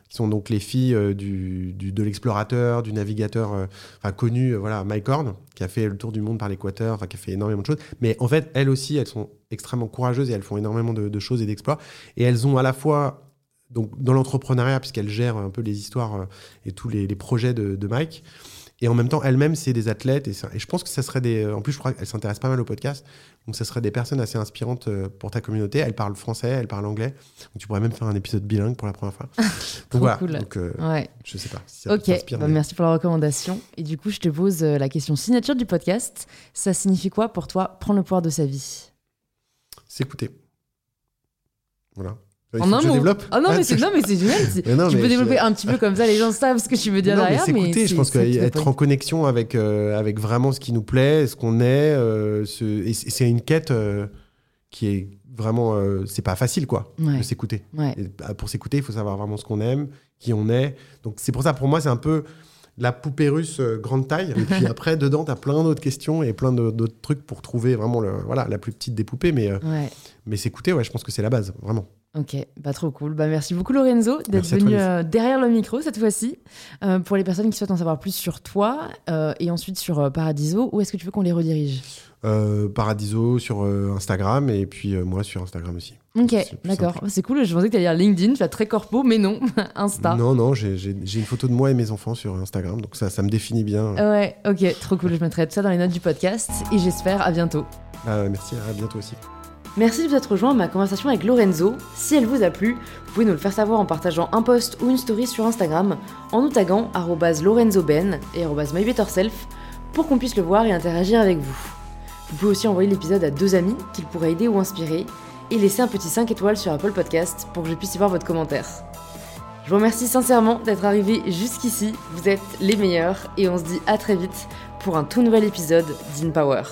qui sont donc les filles du, du- de l'explorateur, du navigateur, enfin connu, voilà, Mike Horn, qui a fait le tour du monde par l'équateur, enfin qui a fait énormément de choses. Mais en fait, elles aussi, elles sont extrêmement courageuses et elles font énormément de, choses et d'exploits. Et elles ont à la fois donc dans l'entrepreneuriat, puisqu'elle gère un peu les histoires et tous les, projets de Mike. Et en même temps, elle-même, c'est des athlètes. Et, je pense que ça serait des. En plus, je crois qu'elle s'intéresse pas mal au podcast. Donc, ça serait des personnes assez inspirantes euh, pour ta communauté. Elle parle français, elle parle anglais. Donc, tu pourrais même faire un épisode bilingue pour la première fois. Trop donc, voilà. cool. Donc, euh, Ouais. je sais pas si ça Ok, bah, merci pour la recommandation. Et du coup, je te pose euh, la question signature du podcast. Ça signifie quoi pour toi prendre le pouvoir de sa vie? S'écouter. Voilà. Il En un mot. développe Ah non, Ah, mais c'est génial. Mais non, tu mais peux je- développer un petit peu comme ça, les gens savent ce que tu veux dire non, derrière. mais mais s'écouter, je pense qu'être en connexion avec, euh, avec vraiment ce qui nous plaît, ce qu'on est, euh, c'est une quête euh, qui est vraiment. euh, c'est pas facile, quoi, Ouais, de s'écouter. ouais. Bah, pour s'écouter, il faut savoir vraiment ce qu'on aime, qui on est. Donc c'est pour ça, pour moi, c'est un peu la poupée russe grande taille. Et puis après, dedans, tu as plein d'autres questions et plein d'autres trucs pour trouver vraiment le, voilà, la plus petite des poupées. Mais, Ouais. mais s'écouter, ouais, je pense que c'est la base, vraiment. Ok, bah trop cool. Bah merci beaucoup Lorenzo d'être venu euh, derrière le micro cette fois-ci. Euh, pour les personnes qui souhaitent en savoir plus sur toi euh, et ensuite sur Paradiso, où est-ce que tu veux qu'on les redirige? Paradiso sur Instagram et puis moi sur Instagram aussi. Ok, d'accord. C'est cool. Je pensais que tu allais dire LinkedIn, tu as très corpo, mais non, Insta. Non, non, j'ai une photo de moi et mes enfants sur Instagram, donc ça, ça me définit bien. Ouais, ok, trop cool. Je mettrai tout ça dans les notes du podcast et j'espère à bientôt. Bah, merci, à bientôt aussi. Merci de vous être rejoint à ma conversation avec Lorenzo. Si elle vous a plu, vous pouvez nous le faire savoir en partageant un post ou une story sur Instagram en nous taguant lorenzoben et mybetterself pour qu'on puisse le voir et interagir avec vous. Vous pouvez aussi envoyer l'épisode à deux amis qu'il pourrait aider ou inspirer et laisser un petit 5 étoiles sur Apple Podcast pour que je puisse y voir votre commentaire. Je vous remercie sincèrement d'être arrivé jusqu'ici, vous êtes les meilleurs et on se dit à très vite pour un tout nouvel épisode d'InPower.